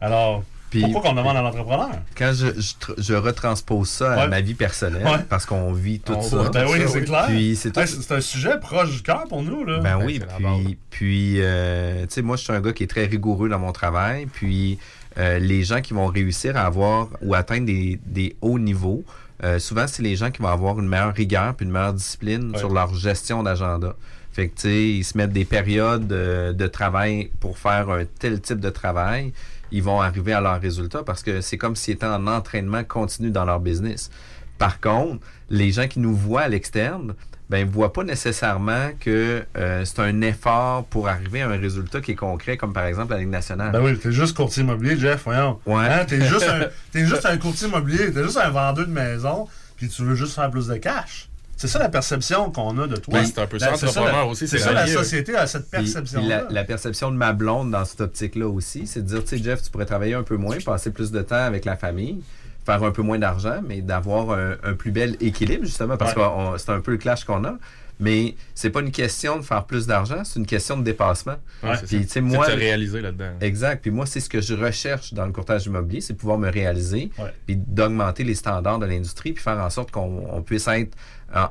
Alors, Puis- pourquoi qu'on demande à l'entrepreneur? Quand je, je, je retranspose ça à Ouais. ma vie personnelle, Ouais. parce qu'on vit tout On ça. Ben oui, c'est clair. C'est un sujet proche du cœur pour nous. Là. Ben oui, puis, puis euh, tu sais, moi, je suis un gars qui est très rigoureux dans mon travail. Puis, euh, les gens qui vont réussir à avoir ou atteindre des, des hauts niveaux, euh, souvent, c'est les gens qui vont avoir une meilleure rigueur puis une meilleure discipline sur leur gestion d'agenda. Fait que, tu sais, ils se mettent des périodes de travail pour faire un tel type de travail. Ils vont arriver à leur résultat parce que c'est comme s'ils étaient en entraînement continu dans leur business. Par contre, les gens qui nous voient à l'externe, ben, ne voient pas nécessairement que euh, c'est un effort pour arriver à un résultat qui est concret, comme par exemple la Ligue nationale. Ben oui, t'es juste courtier immobilier, Jeff, voyons. Ouais. Hein, t'es juste, un, [laughs] t'es juste un courtier immobilier, t'es juste un vendeur de maison, puis tu veux juste faire plus de cash. C'est ça la perception qu'on a de toi. C'est un peu ça, Ben, c'est entrepreneur la- aussi, C'est ça la société a cette perception-là. la, la perception de ma blonde dans cette optique-là aussi, c'est de dire, tu sais, Jeff, tu pourrais travailler un peu moins, passer plus de temps avec la famille, faire un peu moins d'argent, mais d'avoir un, un plus bel équilibre, justement, parce Ouais. que c'est un peu le clash qu'on a. Mais c'est pas une question de faire plus d'argent, c'est une question de dépassement. Ouais, c'est Puis, C'est moi, de te réaliser là-dedans. Exact. Puis moi, c'est ce que je recherche dans le courtage immobilier, c'est pouvoir me réaliser, Ouais. puis d'augmenter les standards de l'industrie, puis faire en sorte qu'on on puisse être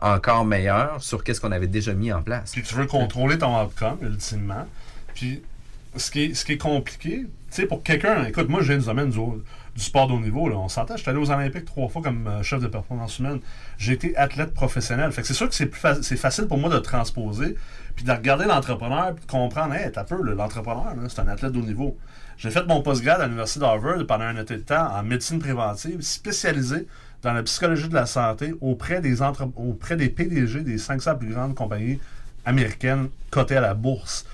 encore meilleur sur qu'est-ce qu'on avait déjà mis en place. Puis tu veux contrôler ton outcome, ultimement. Puis ce qui est, ce qui est compliqué, tu sais, pour quelqu'un, écoute, moi, je viens du domaine du, haut- du sport de haut niveau, là, on s'entend, j'étais allé aux Olympiques trois fois comme euh, chef de performance humaine. J'ai été athlète professionnel. Fait que c'est sûr que c'est plus facile pour moi de transposer, puis de regarder l'entrepreneur, puis de comprendre, hey, t'as peu, l'entrepreneur, là, c'est un athlète de haut niveau. J'ai fait mon postgrad à l'Université d'Harvard pendant un été de temps en médecine préventive, spécialisé dans la psychologie de la santé auprès des, auprès des PDG des 500 plus grandes compagnies américaines cotées à la bourse.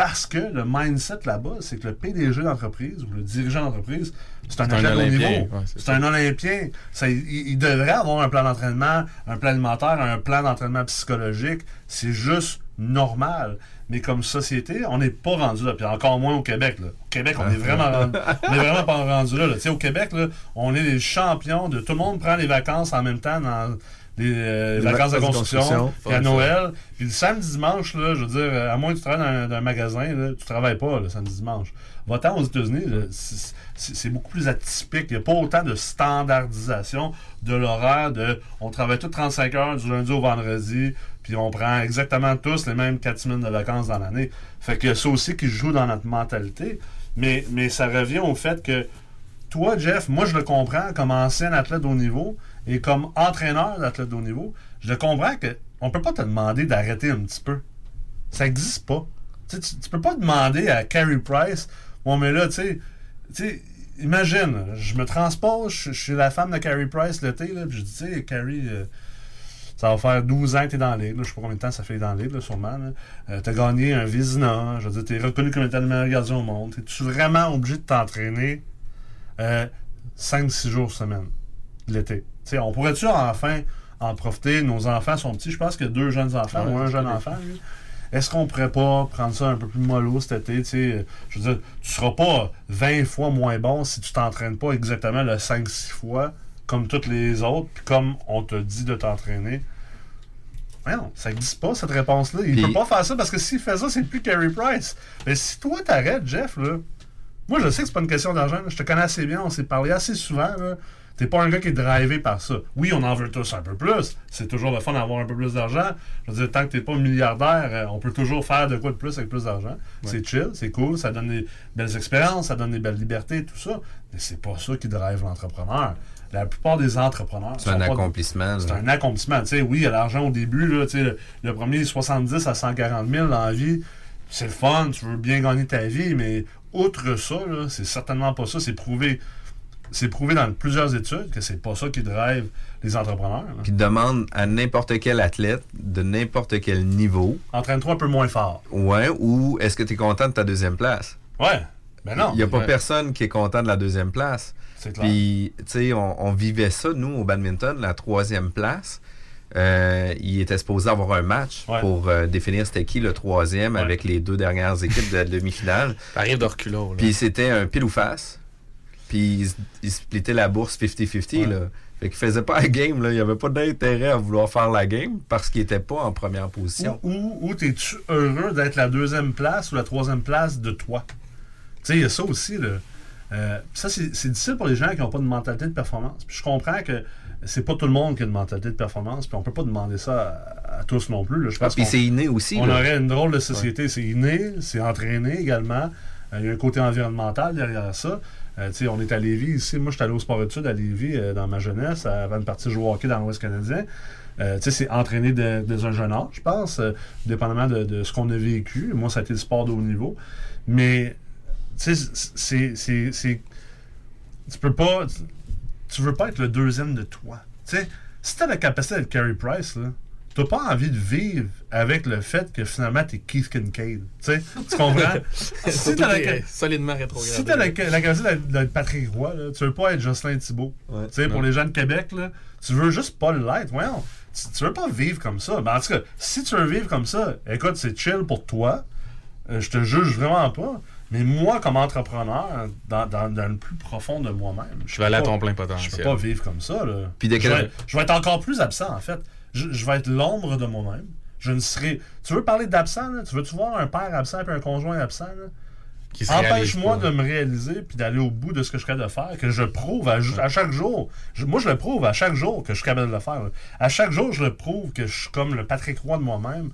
Parce que le mindset là-bas, c'est que le PDG d'entreprise ou le dirigeant d'entreprise, c'est un un athlète de haut Olympien, niveau. ouais, c'est un Olympien. Ça, il, il devrait avoir un plan d'entraînement, un plan alimentaire, un plan d'entraînement psychologique. C'est juste normal. Mais comme société, on n'est pas rendu là. Puis encore moins au Québec. Là. Au Québec, on est vraiment rendu- [laughs] on est vraiment pas rendu là. Au Québec, là, on est les champions de tout le monde prend les vacances en même temps dans les, euh, vacances de vacances de construction, construction. puis à Noël. Puis le samedi dimanche, là, je veux dire, euh, à moins que tu travailles dans un, dans un magasin, là, tu travailles pas le samedi dimanche. Va-t'en aux États-Unis, c'est beaucoup plus atypique. Il n'y a pas autant de standardisation de l'horaire de on travaille tous 35 heures du lundi au vendredi, puis on prend exactement tous les mêmes 4 semaines de vacances dans l'année. Fait que ça aussi qui joue dans notre mentalité. Mais, mais ça revient au fait que toi, Jeff, moi je le comprends comme ancien athlète haut niveau et comme entraîneur d'athlète de haut niveau, je comprends que on peut pas te demander d'arrêter un petit peu. Ça n'existe pas. Tu, tu peux pas demander à Carey Price, bon mais là, tu sais, imagine, je me transpose, je, suis la femme de Carey Price l'été, puis je dis, tu sais, Carey, euh, ça va faire 12 ans que tu es dans là. Je sais pas combien de temps ça fait dans là, sûrement. tu as gagné un Vizina. Je veux dire, tu es reconnu comme étant le meilleur gardien au monde. Es-tu vraiment obligé de t'entraîner 5-6 jours semaine l'été? On pourrait-tu enfin en profiter? Nos enfants sont petits. Je pense qu'il y a deux jeunes enfants Ouais, ou un jeune enfant. lui. Est-ce qu'on pourrait pas prendre ça un peu plus mollo cet été? Je veux dire, tu seras pas 20 fois moins bon si tu t'entraînes pas exactement le 5-6 fois comme toutes les autres, puis comme on te dit de t'entraîner. Non, ça n'existe pas, cette réponse-là. Il Puis- peut pas faire ça parce que s'il fait ça, c'est plus Carey Price. Mais si toi, t'arrêtes, Jeff, là, moi, je sais que c'est pas une question d'argent. là. Je te connais assez bien, on s'est parlé assez souvent. là. T'es pas un gars qui est drivé par ça. Oui, on en veut tous un peu plus. C'est toujours le fun d'avoir un peu plus d'argent. Je veux dire, tant que t'es pas milliardaire, euh, on peut toujours faire de quoi de plus avec plus d'argent. C'est chill, c'est cool, ça donne des belles expériences, ça donne des belles libertés, tout ça. Mais c'est pas ça qui drive l'entrepreneur. La plupart des entrepreneurs. C'est un accomplissement. c'est un accomplissement. Tu sais, oui, il y a l'argent au début. Là, tu sais, le, le premier 70 à 140 000 dans la vie, c'est le fun, tu veux bien gagner ta vie, mais outre ça, c'est certainement pas ça. C'est prouvé. C'est prouvé dans plusieurs études que c'est pas ça qui drive les entrepreneurs. là. Puis demande à n'importe quel athlète de n'importe quel niveau. Entraîne-toi un peu moins fort. Ouais, ou est-ce que tu es content de ta deuxième place? Ouais. Ben non. Il n'y a pas personne qui est content de la deuxième place. C'est clair. Puis, tu sais, on, on vivait ça, nous, au badminton, la troisième place. Euh, il était supposé avoir un match Ouais. pour euh, définir c'était qui le troisième avec les deux dernières équipes de la demi-finale. [laughs] T'arrives de reculons, là. Puis c'était un pile ou face. Puis il, s- il splittait la bourse 50-50. là. Fait qu'il faisait pas la game. Là. Il n'y avait pas d'intérêt à vouloir faire la game parce qu'il était pas en première position. Ou, ou t'es-tu heureux d'être la deuxième place ou la troisième place de toi? Tu sais, il y a ça aussi, là. Euh, ça, c'est c'est difficile pour les gens qui n'ont pas de mentalité de performance. Puis je comprends que c'est pas tout le monde qui a une mentalité de performance, puis on peut pas demander ça à, à tous non plus. là. Je Ah, pense puis c'est inné aussi, On là. aurait une drôle de société. C'est inné, c'est entraîné également. Euh, Il y a un côté environnemental derrière ça. Euh, on est à Lévis ici. Moi, je suis allé au sport études à Lévis euh, dans ma jeunesse avant de partir jouer au hockey dans l'Ouest canadien. Euh, c'est entraîné de- dès un jeune âge, je pense, dépendamment de, de ce qu'on a vécu. Moi, ça a été le sport de haut niveau. Mais, tu sais, c'est- Tu peux pas. Tu veux pas être le deuxième de toi. Tu sais, si t'as la capacité d'être Carey Price, là, t'as pas envie de vivre avec le fait que finalement t'es Keith Kincaid. Tu sais, tu comprends? [laughs] si t'as la, Surtout, solidement rétrogradé. si t'as la, la capacité d'être- d'être Patrick Roy, là, tu veux pas être Jocelyn Thibault. Tu sais, pour les gens de Québec, là, tu veux juste pas l'être. Voyons, tu, tu veux pas vivre comme ça. Ben, en tout cas, si tu veux vivre comme ça, écoute, c'est chill pour toi. Euh, je te juge vraiment pas. Mais moi, comme entrepreneur, dans, dans- dans le plus profond de moi-même, je vais aller à ton pas- plein potentiel. Je peux pas vivre comme ça. Là. Puis de je, quel- vais, je vais être encore plus absent, en fait. Je, je vais être l'ombre de moi-même. Je ne serai. Tu veux parler d'absent, là? Tu veux-tu voir un père absent et un conjoint absent, là? Empêche-moi de me réaliser puis d'aller au bout de ce que je suis capable de faire, que je prouve à, à chaque jour. Je- moi, je le prouve à chaque jour que je suis capable de le faire. là. À chaque jour, je le prouve que je suis comme le Patrick Roy de moi-même.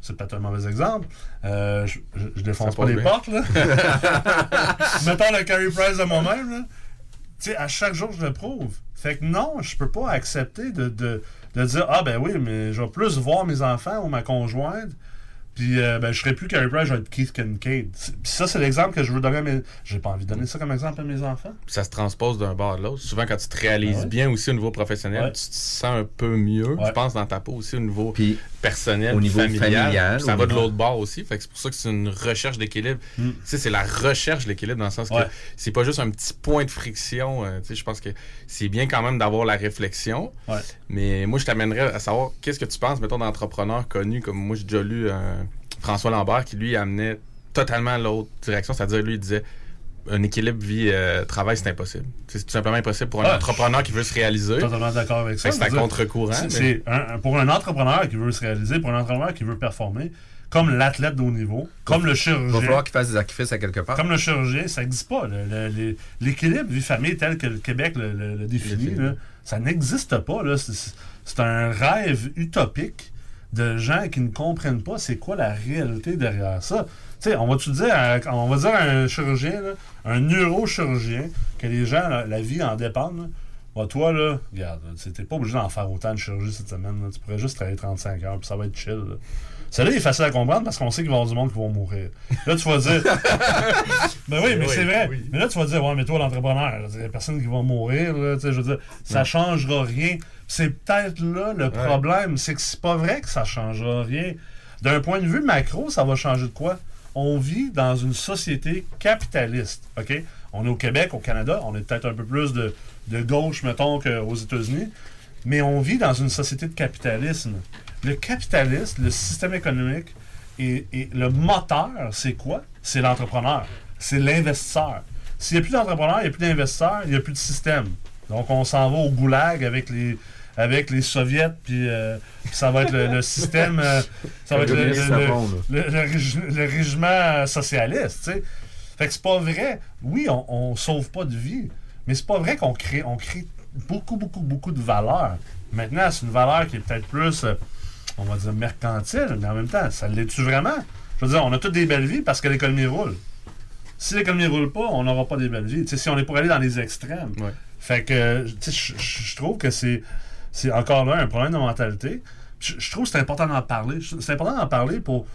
C'est peut-être un mauvais exemple. Euh, je, je, je défonce pas les portes, là. [laughs] Mettons le Carey Price de moi-même. Tu sais, à chaque jour, je le prouve. Fait que non, je peux pas accepter de, de, de dire Ah, ben oui, mais je vais plus voir mes enfants ou ma conjointe. Puis, euh, ben, je serai plus Carey Price, je vais être Keith Kincaid. Puis ça, c'est l'exemple que je veux donner à mes. J'ai pas envie de donner ça comme exemple à mes enfants. ça se transpose d'un bord à l'autre. Souvent, quand tu te réalises Ah ouais? bien aussi au niveau professionnel, Ouais. tu te sens un peu mieux, je pense, dans ta peau aussi au niveau personnel, au puis niveau familial. familial, Puis ça va de l'autre bord aussi. Fait que c'est pour ça que c'est une recherche d'équilibre. Mm. Tu sais, c'est la recherche de l'équilibre dans le sens Ouais. que c'est pas juste un petit point de friction. euh, tu sais, je pense que c'est bien quand même d'avoir la réflexion. Ouais. Mais moi, je t'amènerais à savoir qu'est-ce que tu penses, mettons, d'entrepreneurs connus comme moi, j'ai déjà lu euh, François Lambert qui lui amenait totalement l'autre direction. C'est-à-dire, lui, il disait un équilibre vie-travail, c'est impossible. C'est tout simplement impossible pour un Ouais, entrepreneur qui veut se réaliser. Totalement d'accord avec ça. C'est à contre-courant. c'est- mais- pour un entrepreneur qui veut se réaliser, pour un entrepreneur qui veut performer, comme l'athlète de haut niveau, comme le Il va chirurgien. falloir qu'il fasse des sacrifices à quelque part. Comme le chirurgien, ça n'existe pas. L'équilibre vie-famille tel que le Québec le, le- le définit, là, ça n'existe pas. C'est un rêve utopique de gens qui ne comprennent pas c'est quoi la réalité derrière ça. Tu on va-tu dire, à- on va dire à un chirurgien, un neurochirurgien, que les gens, la, vie en dépendent. là. Bah, toi, là, regarde, tu t'es pas obligé d'en faire autant de chirurgie cette semaine. Tu pourrais juste travailler 35 heures, puis ça va être chill. Là. Celle-là, est facile à comprendre parce qu'on sait qu'il va y avoir du monde qui va mourir. Là, tu vas dire. [laughs] ben oui, mais Oui, c'est vrai. oui. Mais là, tu vas dire, ouais, mais toi, l'entrepreneur, il y a personne qui va mourir. Là, tu sais, je veux dire, ça Ouais. changera rien. C'est peut-être là le problème. C'est que c'est pas vrai que ça changera rien. D'un point de vue macro, ça va changer de quoi? On vit dans une société capitaliste. OK? On est au Québec, au Canada, on est peut-être un peu plus de, de gauche, mettons, qu'aux États-Unis. Mais on vit dans une société de capitalisme. Le capitalisme, le système économique, et, le moteur, c'est quoi? C'est l'entrepreneur. C'est l'investisseur. S'il n'y a plus d'entrepreneur, il n'y a plus d'investisseurs, il n'y a plus de système. Donc, on s'en va au goulag avec les, avec les soviets, puis ça va être le, système, ça va être le, le- régiment socialiste, tu sais. Fait que c'est pas vrai. Oui, on, on sauve pas de vie, mais c'est pas vrai qu'on crée, on crée beaucoup, beaucoup, beaucoup de valeur. Maintenant, c'est une valeur qui est peut-être plus, euh, on va dire, mercantile, mais en même temps, ça l'est-tu vraiment? Je veux dire, on a toutes des belles vies parce que l'économie roule. Si l'économie roule pas, on n'aura pas des belles vies. Si on est pour aller dans les extrêmes. Fait que, je- trouve que c'est c'est encore là un problème de mentalité. Je, trouve que c'est important d'en parler. C'est important d'en parler pour.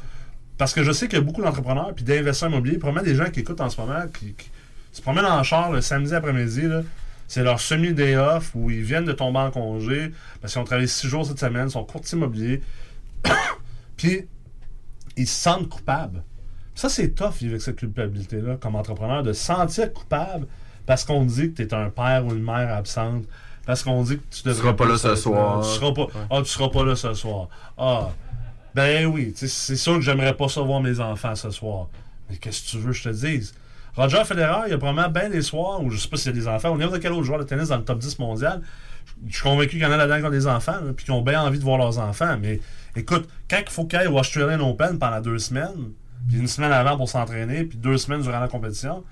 Parce que je sais qu'il y a beaucoup d'entrepreneurs puis d'investisseurs immobiliers, probablement des gens qui écoutent en ce moment, qui, qui se promènent en char le samedi après-midi. là. C'est leur semi-day off où ils viennent de tomber en congé parce qu'ils ont travaillé six jours cette semaine, ils sont courtiers immobiliers. [coughs] puis ils se sentent coupables. Ça, c'est tough vivre avec cette culpabilité-là comme entrepreneur, de se sentir coupable parce qu'on dit que tu es un père ou une mère absente, parce qu'on dit que tu devrais seras pas là ce soir. Tu seras pas, ah, tu seras pas là ce soir. Ah, ben oui, c'est sûr que j'aimerais pas ça voir mes enfants ce soir. Mais qu'est-ce que tu veux que je te dise? Roger Federer, il y a probablement bien des soirs où je sais pas s'il y a des enfants, ou n'importe quel autre joueur de tennis dans le top 10 mondial. Je suis convaincu qu'il y en a là-dedans qui ont des enfants, puis qui ont bien envie de voir leurs enfants. Mais écoute, quand il faut qu'ils aillent au Australian Open pendant deux semaines, puis une semaine avant pour s'entraîner, puis deux semaines durant la compétition,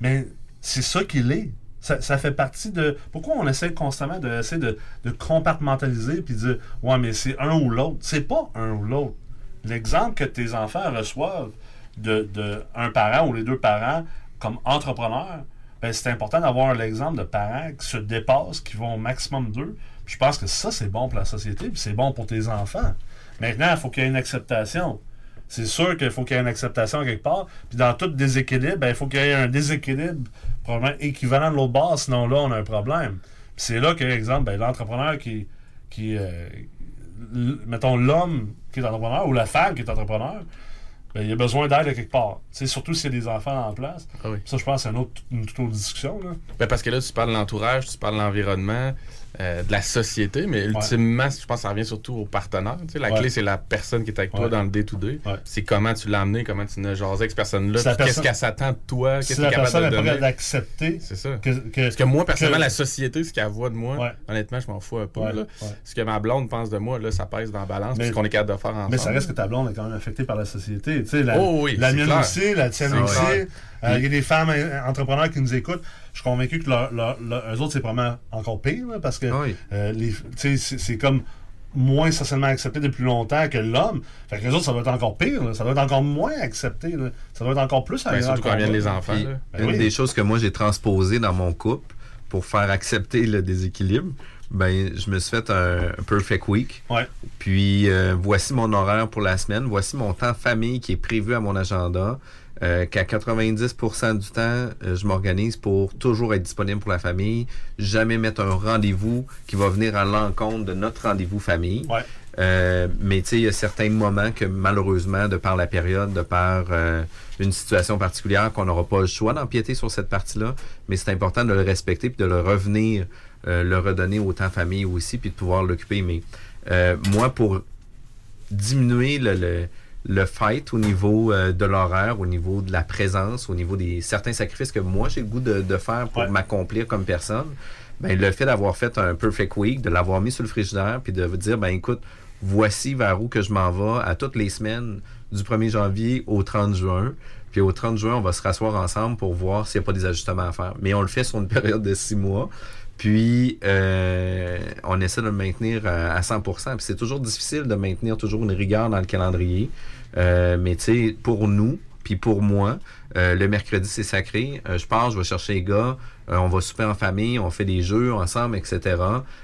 mais c'est ça qu'il est. Ça, fait partie de. Pourquoi on essaie constamment de, essayer de, de de dire Ouais, mais c'est un ou l'autre. C'est pas un ou l'autre. L'exemple que tes enfants reçoivent de, de un parent ou les deux parents comme entrepreneurs, ben, c'est important d'avoir l'exemple de parents qui se dépassent, qui vont au maximum d'eux Je pense que ça, c'est bon pour la société, puis c'est bon pour tes enfants. Maintenant, il faut qu'il y ait une acceptation. C'est sûr qu'il faut qu'il y ait une acceptation quelque part. Puis dans tout déséquilibre, ben, il faut qu'il y ait un déséquilibre probablement équivalent de l'autre bord, sinon là, on a un problème. Puis c'est là que, exemple, ben, l'entrepreneur qui, qui euh, mettons, l'homme qui est entrepreneur ou la femme qui est entrepreneur, ben, il a besoin d'aide à quelque part. Tu sais, surtout s'il y a des enfants en place. Ça, je pense, c'est une, autre, une toute autre discussion. Là. Ben, parce que là, tu parles de l'entourage, tu parles de l'environnement, euh, de la société, mais ultimement, je pense que ça revient surtout aux partenaires. Tu sais, la Ouais. clé, c'est la personne qui est avec toi Ouais. dans le day-to-day. C'est comment tu l'as amené, comment tu l'as jasé avec cette personne-là, qu'est-ce personne- qu'elle s'attend de toi, qu'est-ce qu'elle la est capable de donner. d'accepter. C'est ça. Que, que- Parce que moi, personnellement, que- la société, ce qu'elle voit de moi, honnêtement, je m'en fous un peu. Là. Ce que ma blonde pense de moi, là, ça pèse dans la balance, Mais- ce qu'on est capable de faire ensemble. Mais ça reste que ta blonde est quand même affectée par la société. Tu sais, la, Oh oui, la mienne clair. aussi, la tienne aussi. Euh, Il y a des femmes euh, entrepreneurs qui nous écoutent. Je suis convaincu que leur, leur- leur- eux autres, c'est probablement encore pire, là, parce que euh, tu sais, c'est comme moins socialement accepté depuis longtemps que l'homme. Fait que les autres, ça doit être encore pire. là. Ça doit être encore moins accepté. là. Ça doit être encore plus Ben, surtout quand viennent les enfants. Puis. Ben une oui. des choses que moi j'ai transposées dans mon couple pour faire accepter le déséquilibre, ben je me suis fait un, un perfect week. Ouais. Puis euh, voici mon horaire pour la semaine, voici mon temps famille qui est prévu à mon agenda. Euh, qu'à 90% du temps, euh, je m'organise pour toujours être disponible pour la famille, jamais mettre un rendez-vous qui va venir à l'encontre de notre rendez-vous famille. Euh, mais tu sais, il y a certains moments que malheureusement, de par la période, de par euh, une situation particulière, qu'on n'aura pas le choix d'empiéter sur cette partie-là, mais c'est important de le respecter puis de le revenir, euh, le redonner au temps famille aussi, puis de pouvoir l'occuper. Mais euh, moi, pour diminuer le, le, le fight au niveau euh, de l'horaire, au niveau de la présence, au niveau des certains sacrifices que moi j'ai le goût de, de faire pour m'accomplir comme personne, ben, le fait d'avoir fait un perfect week, de l'avoir mis sur le frigidaire, puis de dire, ben écoute, voici vers où que je m'en vais à toutes les semaines du 1er janvier au 30 juin. Puis au 30 juin, on va se rasseoir ensemble pour voir s'il n'y a pas des ajustements à faire. Mais on le fait sur une [laughs] période de six mois. Puis euh, on essaie de le maintenir euh, à 100%. Puis c'est toujours difficile de maintenir toujours une rigueur dans le calendrier. Euh, mais tu sais, pour nous, puis pour moi, euh, le mercredi, c'est sacré. Euh, je pars, je vais chercher les gars. euh, on va souper en famille, on fait des jeux ensemble, etc.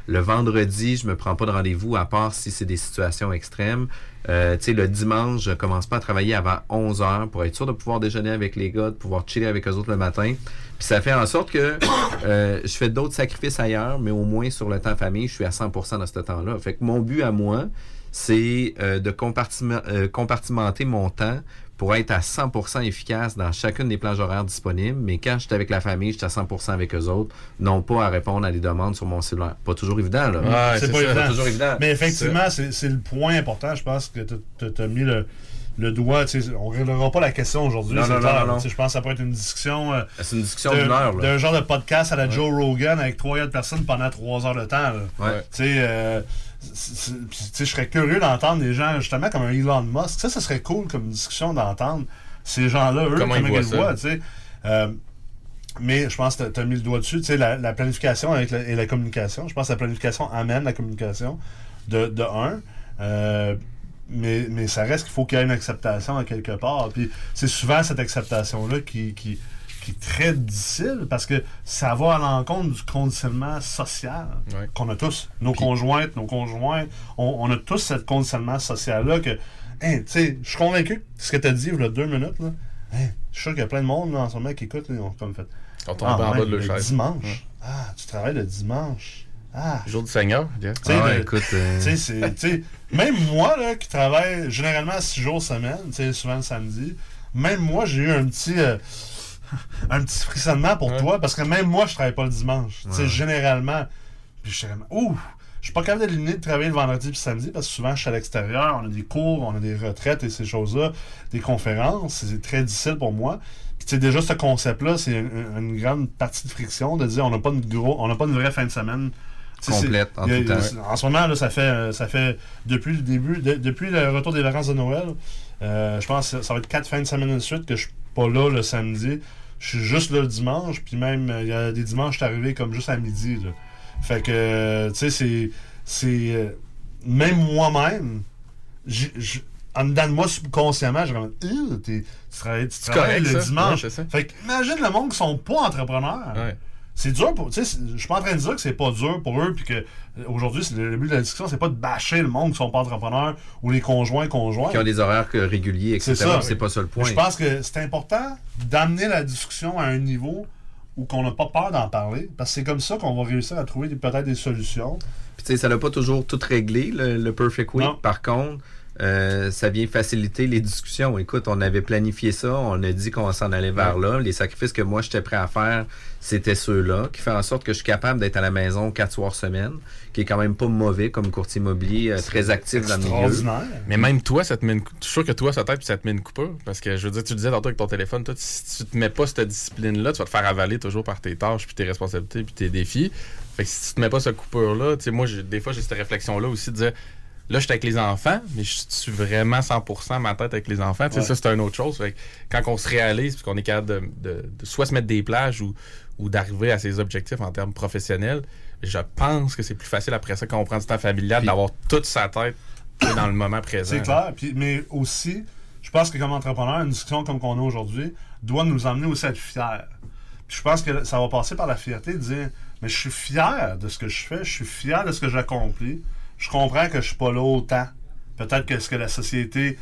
Le vendredi, je me prends pas de rendez-vous, à part si c'est des situations extrêmes. Tu sais, le dimanche, je commence pas à travailler avant 11 heures pour être sûr de pouvoir déjeuner avec les gars, de pouvoir chiller avec eux autres le matin. Puis ça fait en sorte que [coughs] euh, je fais d'autres sacrifices ailleurs, mais au moins sur le temps famille, je suis à 100% dans ce temps-là. Fait que mon but à moi, c'est euh, de compartiment- euh, compartimenter mon temps pour être à 100% efficace dans chacune des plages horaires disponibles. Mais quand je suis avec la famille, je suis à 100% avec eux autres, non pas à répondre à des demandes sur mon cellulaire. Pas toujours évident, là. c'est pas évident. toujours évident. Mais effectivement, c'est le point important. Je pense que tu as mis le, le doigt. tu sais, On ne réglera pas la question aujourd'hui. Non, non, non, Je pense que ça peut être une discussion. euh, C'est une discussion de- d'une heure. D'un genre de podcast à la Joe Rogan avec trois autres personnes pendant trois heures de temps. Ouais. Tu sais, euh, tu sais, je serais curieux d'entendre des gens, justement, comme un Elon Musk. Ça, ça serait cool comme discussion d'entendre ces gens-là, eux, Comment comment, ils ils le voient. tu sais. Euh, mais je pense que tu as mis le doigt dessus. Tu sais, la, la planification avec la- et la communication. Je pense que la planification amène la communication de, de un. Euh, mais, mais ça reste qu'il faut qu'il y ait une acceptation à quelque part. Puis c'est souvent cette acceptation-là qui, qui, qui est très difficile parce que ça va à l'encontre du conditionnement social qu'on a tous. Nos conjointes, nos conjoints, on, on a tous ce conditionnement social-là que, hein, tu sais, je suis convaincu que ce que tu as dit il y a deux minutes, là, je suis sûr qu'il y a plein de monde là, en ce moment qui écoute, là, ils ont comme fait. On tombe en bas de le dimanche. Ah, tu travailles le dimanche. Ah. Jour du Seigneur. Jeff. Ah, écoute, euh, même moi, là, qui travaille généralement six jours semaine, souvent le samedi, même moi, j'ai eu un petit, euh, [laughs] un petit frissonnement pour toi, parce que même moi, je travaille pas le dimanche. Ouais. généralement. Puis je suis ouh, je suis pas capable d'éliminer de travailler le vendredi puis le samedi, parce que souvent, je suis à l'extérieur, on a des cours, on a des retraites et ces choses-là, des conférences, c'est très difficile pour moi. Puis tu sais, déjà, ce concept-là, c'est une, une grande partie de friction, de dire, on n'a pas une gros, on n'a pas une vraie fin de semaine Complète, en tout temps. En ce moment, là, ça fait, euh, ça fait depuis le début, de- depuis le retour des vacances de Noël, euh, je pense que ça va être quatre fins de semaine de suite que je suis pas là le samedi. Je suis juste là le dimanche, puis même, euh, il y a des dimanches, je suis arrivé comme juste à midi. là. Fait que, tu sais, c'est. c'est même moi-même, en dedans de moi, subconsciemment, comme. Euh, t'es- Tu travailles, tu travailles correct, le ça. dimanche. Ouais, fait que, imagine le monde qui sont pas entrepreneurs. Ouais. C'est dur pour. Tu sais, c'est- je suis pas en train de dire que c'est pas dur pour eux, puis que euh, aujourd'hui, c'est le but de la discussion, c'est pas de bâcher le monde qui sont pas entrepreneurs ou les conjoints conjoints. Qui ont des horaires réguliers, etc. C'est pas ça le point. Je pense que c'est important d'amener la discussion à un niveau où qu'on n'a pas peur d'en parler, parce que c'est comme ça qu'on va réussir à trouver peut-être des solutions. Puis, tu sais, ça n'a pas toujours tout réglé, le, le Perfect Week. Par contre, euh, ça vient faciliter les discussions. Écoute, on avait planifié ça, on a dit qu'on s'en allait vers là. Les sacrifices que moi, j'étais prêt à faire, c'était ceux-là, qui fait en sorte que je suis capable d'être à la maison quatre soirs semaine, qui est quand même pas mauvais comme courtier immobilier, euh, très actif dans le milieu. Mais même toi, ça te met une... cou- Je suis sûr que toi, ça t'aide ça te met une coupure. Parce que je veux dire, tu disais tantôt avec ton téléphone, toi, si tu te mets pas cette discipline-là, tu vas te faire avaler toujours par tes tâches, puis tes responsabilités, puis tes défis. Fait que si tu te mets pas cette coupure-là, tu sais, moi, j'ai- des fois, j'ai cette réflexion-là aussi de dire, là, je suis avec les enfants, mais je suis vraiment 100% ma tête avec les enfants. Ouais. ça, c'est une autre chose. Fait que quand on se réalise, puis qu'on est capable de, de- de soit se mettre des plages ou, ou d'arriver à ses objectifs en termes professionnels, je pense que c'est plus facile après ça quand on prend du temps familial d'avoir toute sa tête dans le moment présent. C'est clair. Puis, mais aussi, je pense que comme entrepreneur, une discussion comme qu'on a aujourd'hui doit nous emmener aussi à être fiers. Puis je pense que ça va passer par la fierté de dire Mais je suis fier de ce que je fais, je suis fier de ce que j'accomplis. Je comprends que je suis pas là autant. Peut-être que ce que la société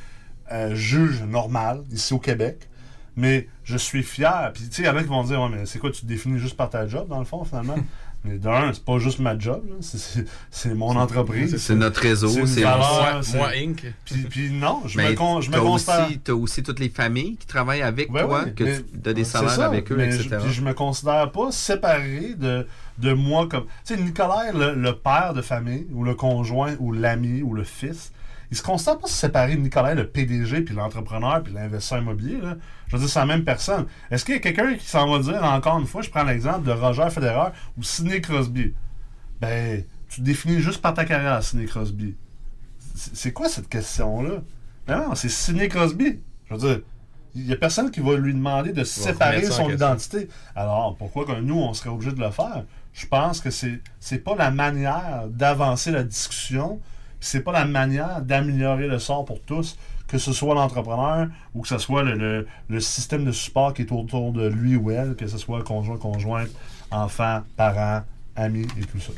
euh, juge normal ici au Québec. Mais je suis fier. Puis, tu sais, il y en a qui vont dire Ouais, mais c'est quoi, tu définis juste par ta job, dans le fond, finalement? [laughs] d'un, c'est pas juste ma job. C'est- mon entreprise. C'est notre réseau, c'est moi- moi, Inc. Puis, puis non, je Mais me, con, je me t'as considère. aussi, t'as aussi toutes les familles qui travaillent avec toi, que mais- tu as des salaires ça, avec eux, mais etc. Je, puis je me considère pas séparé de, de moi comme. Tu sais, Nicolas, le, le père de famille, ou le conjoint, ou l'ami, ou le fils, il se considère pas séparé de Nicolas, le PDG, puis l'entrepreneur, puis l'investisseur immobilier. Là? Je veux dire, c'est la même personne. Est-ce qu'il y a quelqu'un qui s'en va dire, encore une fois, je prends l'exemple de Roger Federer ou Sidney Crosby? Ben, tu te définis juste par ta carrière, Sidney Crosby. C'est quoi cette question-là? Ben non, c'est Sidney Crosby. Je veux dire, il n'y a personne qui va lui demander de séparer son identité. Alors, pourquoi que nous, on serait obligé de le faire? Je pense que c'est c'est pas la manière d'avancer la discussion, c'est pas la manière d'améliorer le sort pour tous, que ce soit l'entrepreneur ou que ce soit le, le- système de support qui est autour de lui ou elle, que ce soit conjoint, conjointe, enfant, parents, amis et tout ça.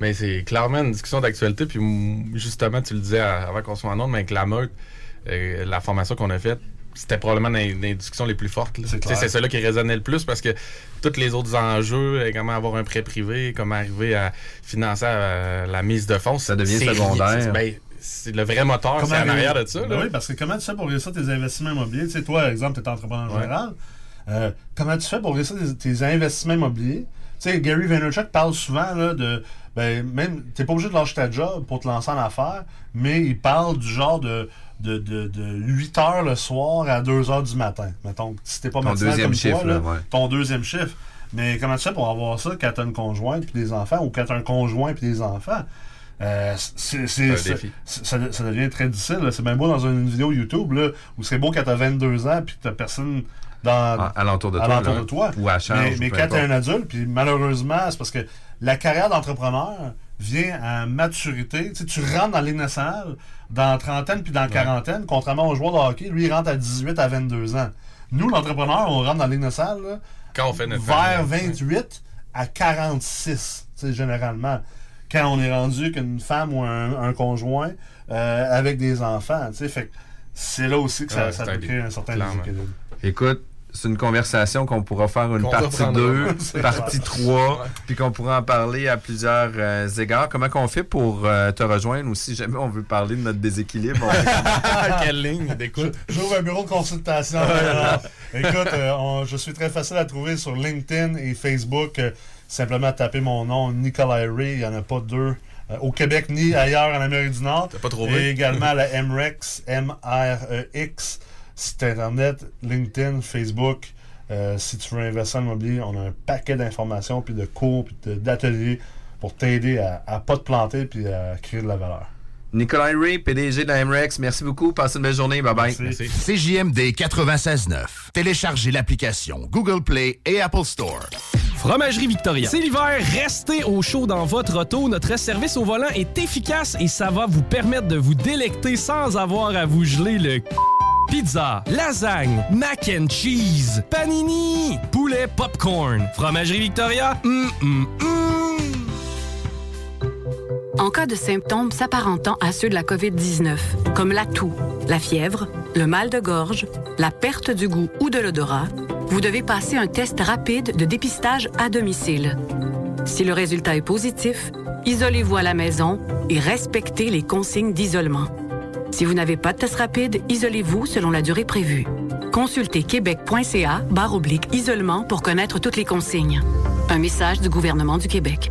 Mais c'est clairement une discussion d'actualité. Puis justement, tu le disais avant qu'on soit en onde, mais avec la meute, euh, la formation qu'on a faite, c'était probablement dans les, dans les discussions les plus fortes. C'est celle-là qui résonnait le plus parce que tous les autres enjeux, comment avoir un prêt privé, comment arriver à financer euh, la mise de fonds, ça devient secondaire. Ben, c'est le vrai moteur, c'est en arrière de ça. Ben là. oui, parce que comment tu fais pour réussir tes investissements immobiliers? Tu sais, toi, par exemple, tu es entrepreneur Ouais. général. Euh, comment tu fais pour réussir tes, tes investissements immobiliers? Tu sais, Gary Vaynerchuk parle souvent là, de. Ben, même, t'es pas obligé de lâcher ta job pour te lancer en affaires, mais il parle du genre de, de, de, de 8 heures le soir à 2 heures du matin. Mettons, si t'es pas Ton deuxième comme chiffre, toi, là, là, ouais. ton deuxième chiffre. Mais comment tu fais pour avoir ça quand t'as une conjointe puis des enfants ou quand t'as un conjoint puis des enfants? Euh, c'est, ça, ça devient très difficile. là. C'est bien beau dans une vidéo YouTube là, où c'est beau quand t'as 22 ans puis que t'as personne dans, À- alentour de toi, alentour là. de toi. Ou à charge, Mais, quand t'es un adulte, puis malheureusement, c'est parce que la carrière d'entrepreneur vient à maturité. Tu, sais, tu rentres dans Ligue nationale dans trentaine puis dans quarantaine, contrairement aux joueurs de hockey, lui, il rentre à 18 à 22 ans. Nous, l'entrepreneur, on rentre dans la Ligue nationale là, Quand on fait notre vers famille. 28 à 46, tu sais, généralement. Quand on est rendu qu'une femme ou un, un conjoint euh, avec des enfants, tu sais, fait c'est là aussi que ça, Ouais, ça c'est peut créer un certain déséquilibre. Écoute, c'est une conversation qu'on pourra faire une partie reprendra. 2, [laughs] C'est partie ça. 3, puis qu'on pourra en parler à plusieurs euh, égards. Comment qu'on fait pour euh, te rejoindre ou si jamais on veut parler de notre déséquilibre? on- [laughs] Quelle ligne? D'écoute? J'ouvre un bureau de consultation. Écoute, euh, on- je suis très facile à trouver sur LinkedIn et Facebook. Euh, simplement taper mon nom, Nicolas Ray. Il n'y en a pas deux au Québec ni ailleurs en Amérique du Nord. pas trouvé? Et également la MREX, M-R-E-X. Site Internet, LinkedIn, Facebook. Euh, si tu veux investir en immobilier, on a un paquet d'informations, puis de cours, puis de- d'ateliers pour t'aider à, à pas te planter puis à créer de la valeur. Nicolas Ray, PDG de la MREX, merci beaucoup. Passez une belle journée. Bye bye. CJMD 96.9. Téléchargez l'application Google Play et Apple Store. Fromagerie Victoria. C'est l'hiver, restez au chaud dans votre auto. Notre service au volant est efficace et ça va vous permettre de vous délecter sans avoir à vous geler le c- pizza, lasagne, mac and cheese, panini, poulet popcorn, fromagerie Victoria, hum, hum, hum. En cas de symptômes s'apparentant à ceux de la COVID-19, comme la toux, la fièvre, le mal de gorge, la perte du goût ou de l'odorat, vous devez passer un test rapide de dépistage à domicile. Si le résultat est positif, isolez-vous à la maison et respectez les consignes d'isolement. Si vous n'avez pas de test rapide, isolez-vous selon la durée prévue. Consultez québec.ca barre oblique isolement pour connaître toutes les consignes. Un message du gouvernement du Québec.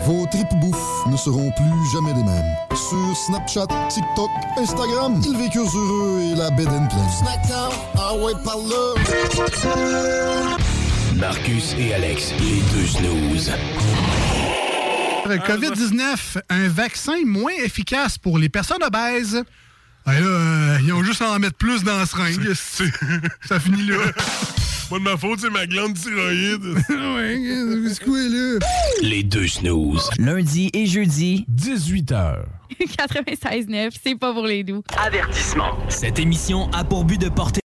Vos tripes bouffe ne seront plus jamais les mêmes. Sur Snapchat, TikTok, Instagram, ils vécurent heureux et la bed and pleine. Snackdown, ah ouais. Marcus et Alex, les deux snooze. COVID-19, un vaccin moins efficace pour les personnes obèses. Ah, là, euh, ils ont juste à en mettre plus dans la seringue. Ça finit là. [laughs] Pas de ma faute, c'est ma glande thyroïde. [laughs] ouais, c'est quoi, là? Les deux snooze. Lundi et jeudi, 18h. 96.9, [laughs] c'est pas pour les doux. Avertissement. Cette émission a pour but de porter